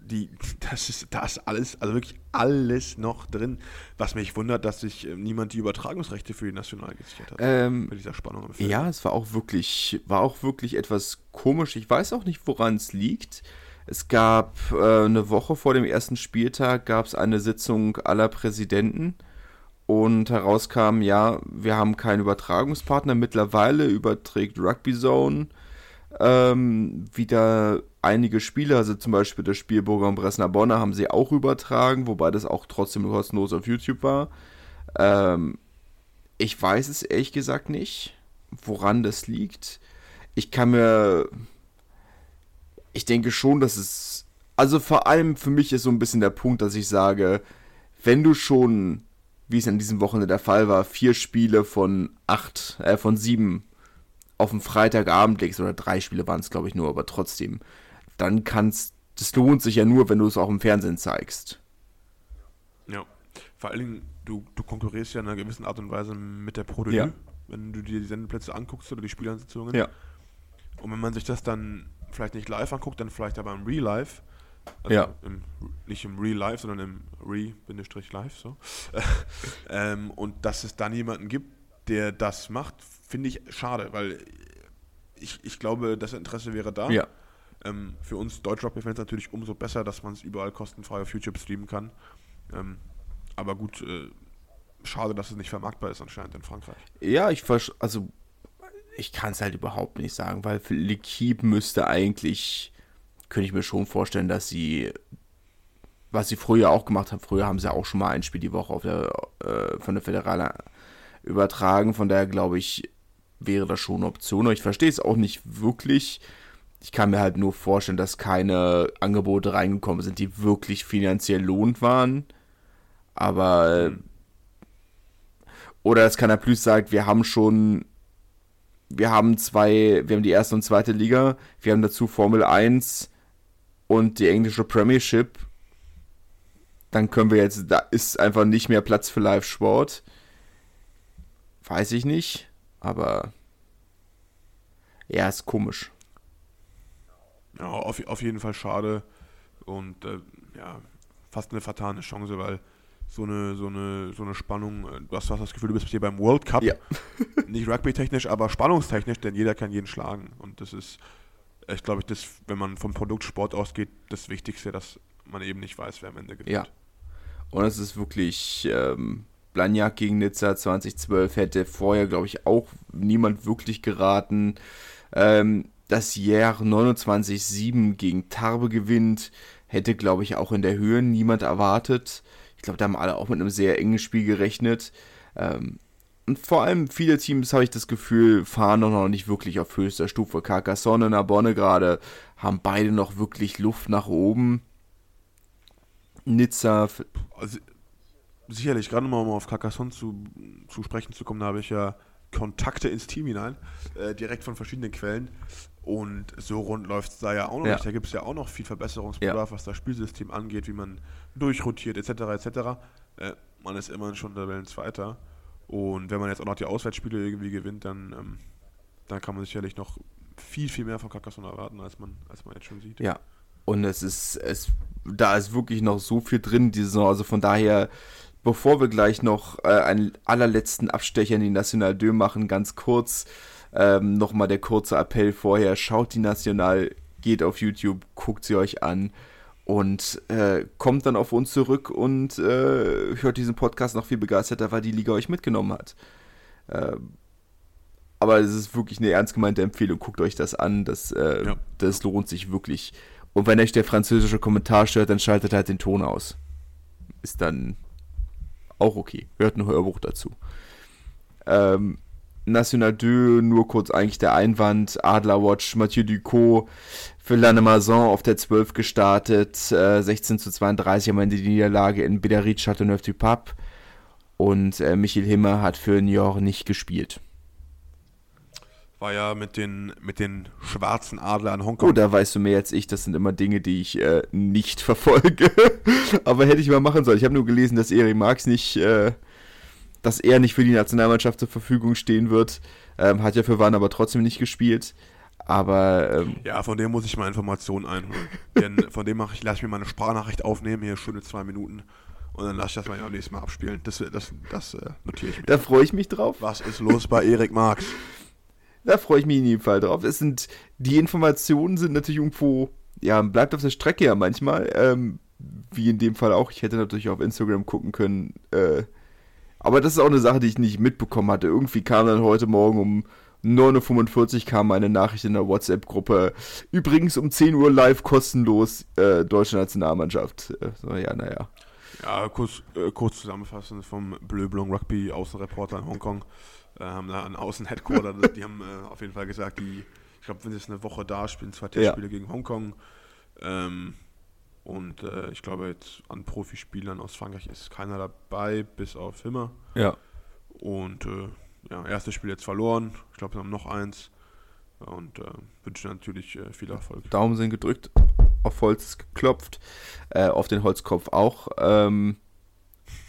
die, das ist, da ist alles, also wirklich alles noch drin. Was mich wundert, dass sich äh, niemand die Übertragungsrechte für die National gesichert hat. Ähm, bei dieser Spannung im Feld. Ja, es war auch wirklich, war auch wirklich etwas komisch. Ich weiß auch nicht, woran es liegt. Es gab äh, eine Woche vor dem ersten Spieltag gab es eine Sitzung aller Präsidenten und herauskam, ja, wir haben keinen Übertragungspartner. Mittlerweile überträgt Rugby Zone ähm, wieder einige Spiele, also zum Beispiel das Spiel Burger und Bresner Bonner haben sie auch übertragen, wobei das auch trotzdem kostenlos auf YouTube war. Ähm, ich weiß es ehrlich gesagt nicht, woran das liegt. Ich kann mir. Ich denke schon, dass es. Also vor allem für mich ist so ein bisschen der Punkt, dass ich sage, wenn du schon, wie es in diesem Wochenende der Fall war, vier Spiele von acht, äh, von sieben auf dem Freitagabend legst, oder drei Spiele waren es, glaube ich, nur, aber trotzdem, dann kannst, das lohnt sich ja nur, wenn du es auch im Fernsehen zeigst. Ja, vor allen Dingen, du, du konkurrierst ja in einer gewissen Art und Weise mit der Pro ja. wenn du dir die Sendeplätze anguckst oder die Spielansitzungen. Ja. Und wenn man sich das dann vielleicht nicht live anguckt, dann vielleicht aber im Real Life. Also ja. Im, nicht im Real Life, sondern im Re-Live so. ähm, und dass es dann jemanden gibt, der das macht, finde ich schade, weil ich, ich glaube, das Interesse wäre da. Ja. Ähm, für uns Deutschrap-Fans natürlich umso besser, dass man es überall kostenfrei auf YouTube streamen kann. Ähm, aber gut, äh, schade, dass es nicht vermarktbar ist anscheinend in Frankreich. Ja, ich also ich kann es halt überhaupt nicht sagen, weil L'Equipe müsste eigentlich, könnte ich mir schon vorstellen, dass sie, was sie früher auch gemacht haben, früher haben sie auch schon mal ein Spiel die Woche auf der, äh, von der Föderale übertragen, von daher glaube ich, wäre das schon eine Option. Aber ich verstehe es auch nicht wirklich. Ich kann mir halt nur vorstellen, dass keine Angebote reingekommen sind, die wirklich finanziell lohnt waren. Aber. Mhm. Oder dass Canal Plus sagt, wir haben schon. Wir haben zwei, wir haben die erste und zweite Liga, wir haben dazu Formel 1 und die englische Premiership. Dann können wir jetzt, da ist einfach nicht mehr Platz für Live-Sport. Weiß ich nicht, aber ja, ist komisch. Ja, auf, auf jeden Fall schade und äh, ja, fast eine vertane Chance, weil so eine, so eine, so eine Spannung, äh, du hast, das Gefühl, du bist hier beim World Cup. Ja. Nicht rugby-technisch, aber spannungstechnisch, denn jeder kann jeden schlagen. Und das ist, ich glaube, das, wenn man vom Produkt Sport ausgeht, das Wichtigste, dass man eben nicht weiß, wer am Ende gewinnt. Ja. Und es ist wirklich, ähm, Blagnac gegen Nizza 2012 hätte vorher, glaube ich, auch niemand wirklich geraten. Ähm, dass Jär 29-7 gegen Tarbe gewinnt, hätte, glaube ich, auch in der Höhe niemand erwartet. Ich glaube, da haben alle auch mit einem sehr engen Spiel gerechnet. Ähm, und vor allem viele Teams, habe ich das Gefühl, fahren noch nicht wirklich auf höchster Stufe. Carcassonne und Narbonne gerade haben beide noch wirklich Luft nach oben. Nizza. Also, sicherlich, gerade mal um auf Carcassonne zu, zu sprechen zu kommen, da habe ich ja Kontakte ins Team hinein, äh, direkt von verschiedenen Quellen. Und so rund läuft es da ja auch noch ja. nicht. Da gibt es ja auch noch viel Verbesserungsbedarf, ja. was das Spielsystem angeht, wie man durchrotiert, etc. etc. Äh, man ist immerhin schon Tabellenzweiter. Und wenn man jetzt auch noch die Auswärtsspiele irgendwie gewinnt, dann, ähm, dann kann man sicherlich noch viel, viel mehr von Carcassonne erwarten, als man, als man jetzt schon sieht. Ja. Und es ist, es, da ist wirklich noch so viel drin, diese Saison. Also von daher bevor wir gleich noch äh, einen allerletzten Abstecher in die National 2 machen, ganz kurz ähm, nochmal der kurze Appell vorher. Schaut die National, geht auf YouTube, guckt sie euch an und äh, kommt dann auf uns zurück und äh, hört diesen Podcast noch viel begeisterter, weil die Liga euch mitgenommen hat. Äh, aber es ist wirklich eine ernst gemeinte Empfehlung. Guckt euch das an. Das, äh, ja. das lohnt sich wirklich. Und wenn euch der französische Kommentar stört, dann schaltet halt den Ton aus. Ist dann auch okay. Hört ein Hörbuch dazu. Ähm, National 2, nur kurz eigentlich der Einwand. Adlerwatch, Mathieu Ducot für Lannemazon auf der 12 gestartet. Äh, 16 zu 32 am Ende die Niederlage in Bidarritz Châteauneuf-du-Pape. Und äh, Michael Himmer hat für Niort nicht gespielt. War ja mit den, mit den schwarzen Adlern Hongkong. Oh, da weißt du mehr als ich. Das sind immer Dinge, die ich äh, nicht verfolge. Aber hätte ich mal machen sollen. Ich habe nur gelesen, dass Erik Marx nicht, äh, dass er nicht für die Nationalmannschaft zur Verfügung stehen wird. Ähm, hat ja für Wann aber trotzdem nicht gespielt. Aber. Ähm, ja, von dem muss ich mal Informationen einholen. Denn von dem mache ich, lasse ich mir mal eine Sprachnachricht aufnehmen, hier schöne zwei Minuten. Und dann lasse ich das mal am nächsten Mal abspielen. Das, das, das äh, notiere ich mir. Da freue ich mich drauf. Was ist los bei Erik Marx? Da freue ich mich in jedem Fall drauf. Es sind, die Informationen sind natürlich irgendwo, ja, bleibt auf der Strecke ja manchmal. Ähm, wie in dem Fall auch. Ich hätte natürlich auf Instagram gucken können. Äh, aber das ist auch eine Sache, die ich nicht mitbekommen hatte. Irgendwie kam dann heute Morgen um 9.45 Uhr kam eine Nachricht in der WhatsApp-Gruppe. Übrigens um 10 Uhr live kostenlos äh, deutsche Nationalmannschaft. Äh, so, ja, naja. Ja, kurz, äh, kurz zusammenfassend vom Bleu Blanc Rugby Außenreporter in Hongkong äh, haben da einen Außenheadquarter, die haben äh, auf jeden Fall gesagt, die, ich glaube, wenn sie jetzt eine Woche da spielen, zwei Testspiele ja. gegen Hongkong. Ähm, und äh, ich glaube, jetzt an Profispielern aus Frankreich ist keiner dabei, bis auf Himmer. Ja. Und äh, ja, erstes Spiel jetzt verloren. Ich glaube, wir haben noch eins. Und äh, wünsche natürlich äh, viel Erfolg. Daumen sind gedrückt, auf Holz geklopft, auf den Holzkopf auch. Ähm,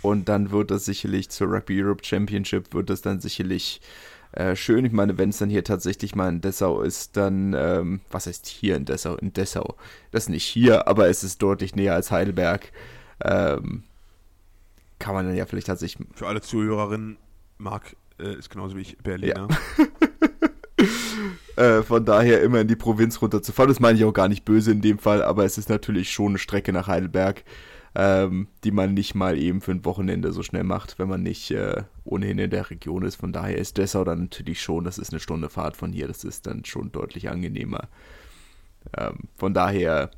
und dann wird das sicherlich zur Rugby Europe Championship, wird das dann sicherlich äh, schön. Ich meine, wenn es dann hier tatsächlich mal in Dessau ist, dann, ähm, was heißt hier in Dessau? In Dessau. Das ist nicht hier, aber es ist deutlich näher als Heidelberg. Ähm, kann man dann ja vielleicht tatsächlich. Für alle Zuhörerinnen, Marc äh, ist genauso wie ich Berliner. Ja. äh, von daher immer in die Provinz runterzufahren. Das meine ich auch gar nicht böse in dem Fall, aber es ist natürlich schon eine Strecke nach Heidelberg ähm, die man nicht mal eben für ein Wochenende so schnell macht, wenn man nicht äh, ohnehin in der Region ist. Von daher ist Dessau dann natürlich schon, das ist eine Stunde Fahrt von hier, das ist dann schon deutlich angenehmer. Ähm, von daher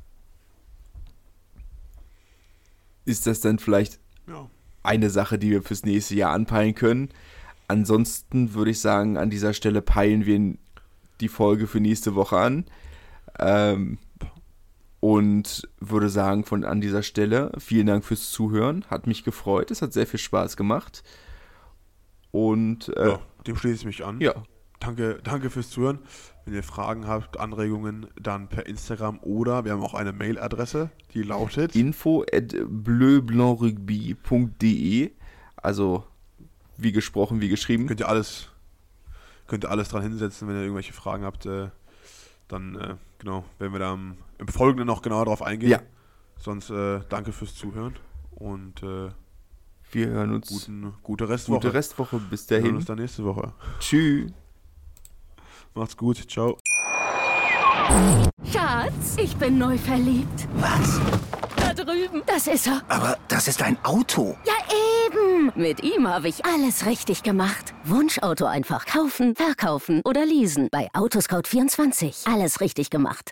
ist das dann vielleicht ja. eine Sache, die wir fürs nächste Jahr anpeilen können. Ansonsten würde ich sagen, an dieser Stelle peilen wir die Folge für nächste Woche an. Ähm, und würde sagen, von an dieser Stelle vielen Dank fürs Zuhören. Hat mich gefreut. Es hat sehr viel Spaß gemacht. Und äh, ja, dem schließe ich mich an. Ja. Danke, danke fürs Zuhören. Wenn ihr Fragen habt, Anregungen, dann per Instagram oder wir haben auch eine Mailadresse, die lautet info at bleublancrugby.de. Also wie gesprochen, wie geschrieben. Könnt ihr alles, könnt ihr alles dran hinsetzen, wenn ihr irgendwelche Fragen habt. Äh, dann äh, genau, werden wir da im, im, Folgenden noch genauer drauf eingehen. Ja. Sonst äh, danke fürs Zuhören und äh, wir hören uns. Guten, gute Restwoche. Gute Restwoche. Bis dahin. Wir hören uns dann nächste Woche. Tschüss. Macht's gut. Ciao. Schatz, ich bin neu verliebt. Was? Da drüben. Das ist er. Aber das ist ein Auto. Ja, eben. Mit ihm habe ich alles richtig gemacht. Wunschauto einfach kaufen, verkaufen oder leasen. Bei Autoscout24. Alles richtig gemacht.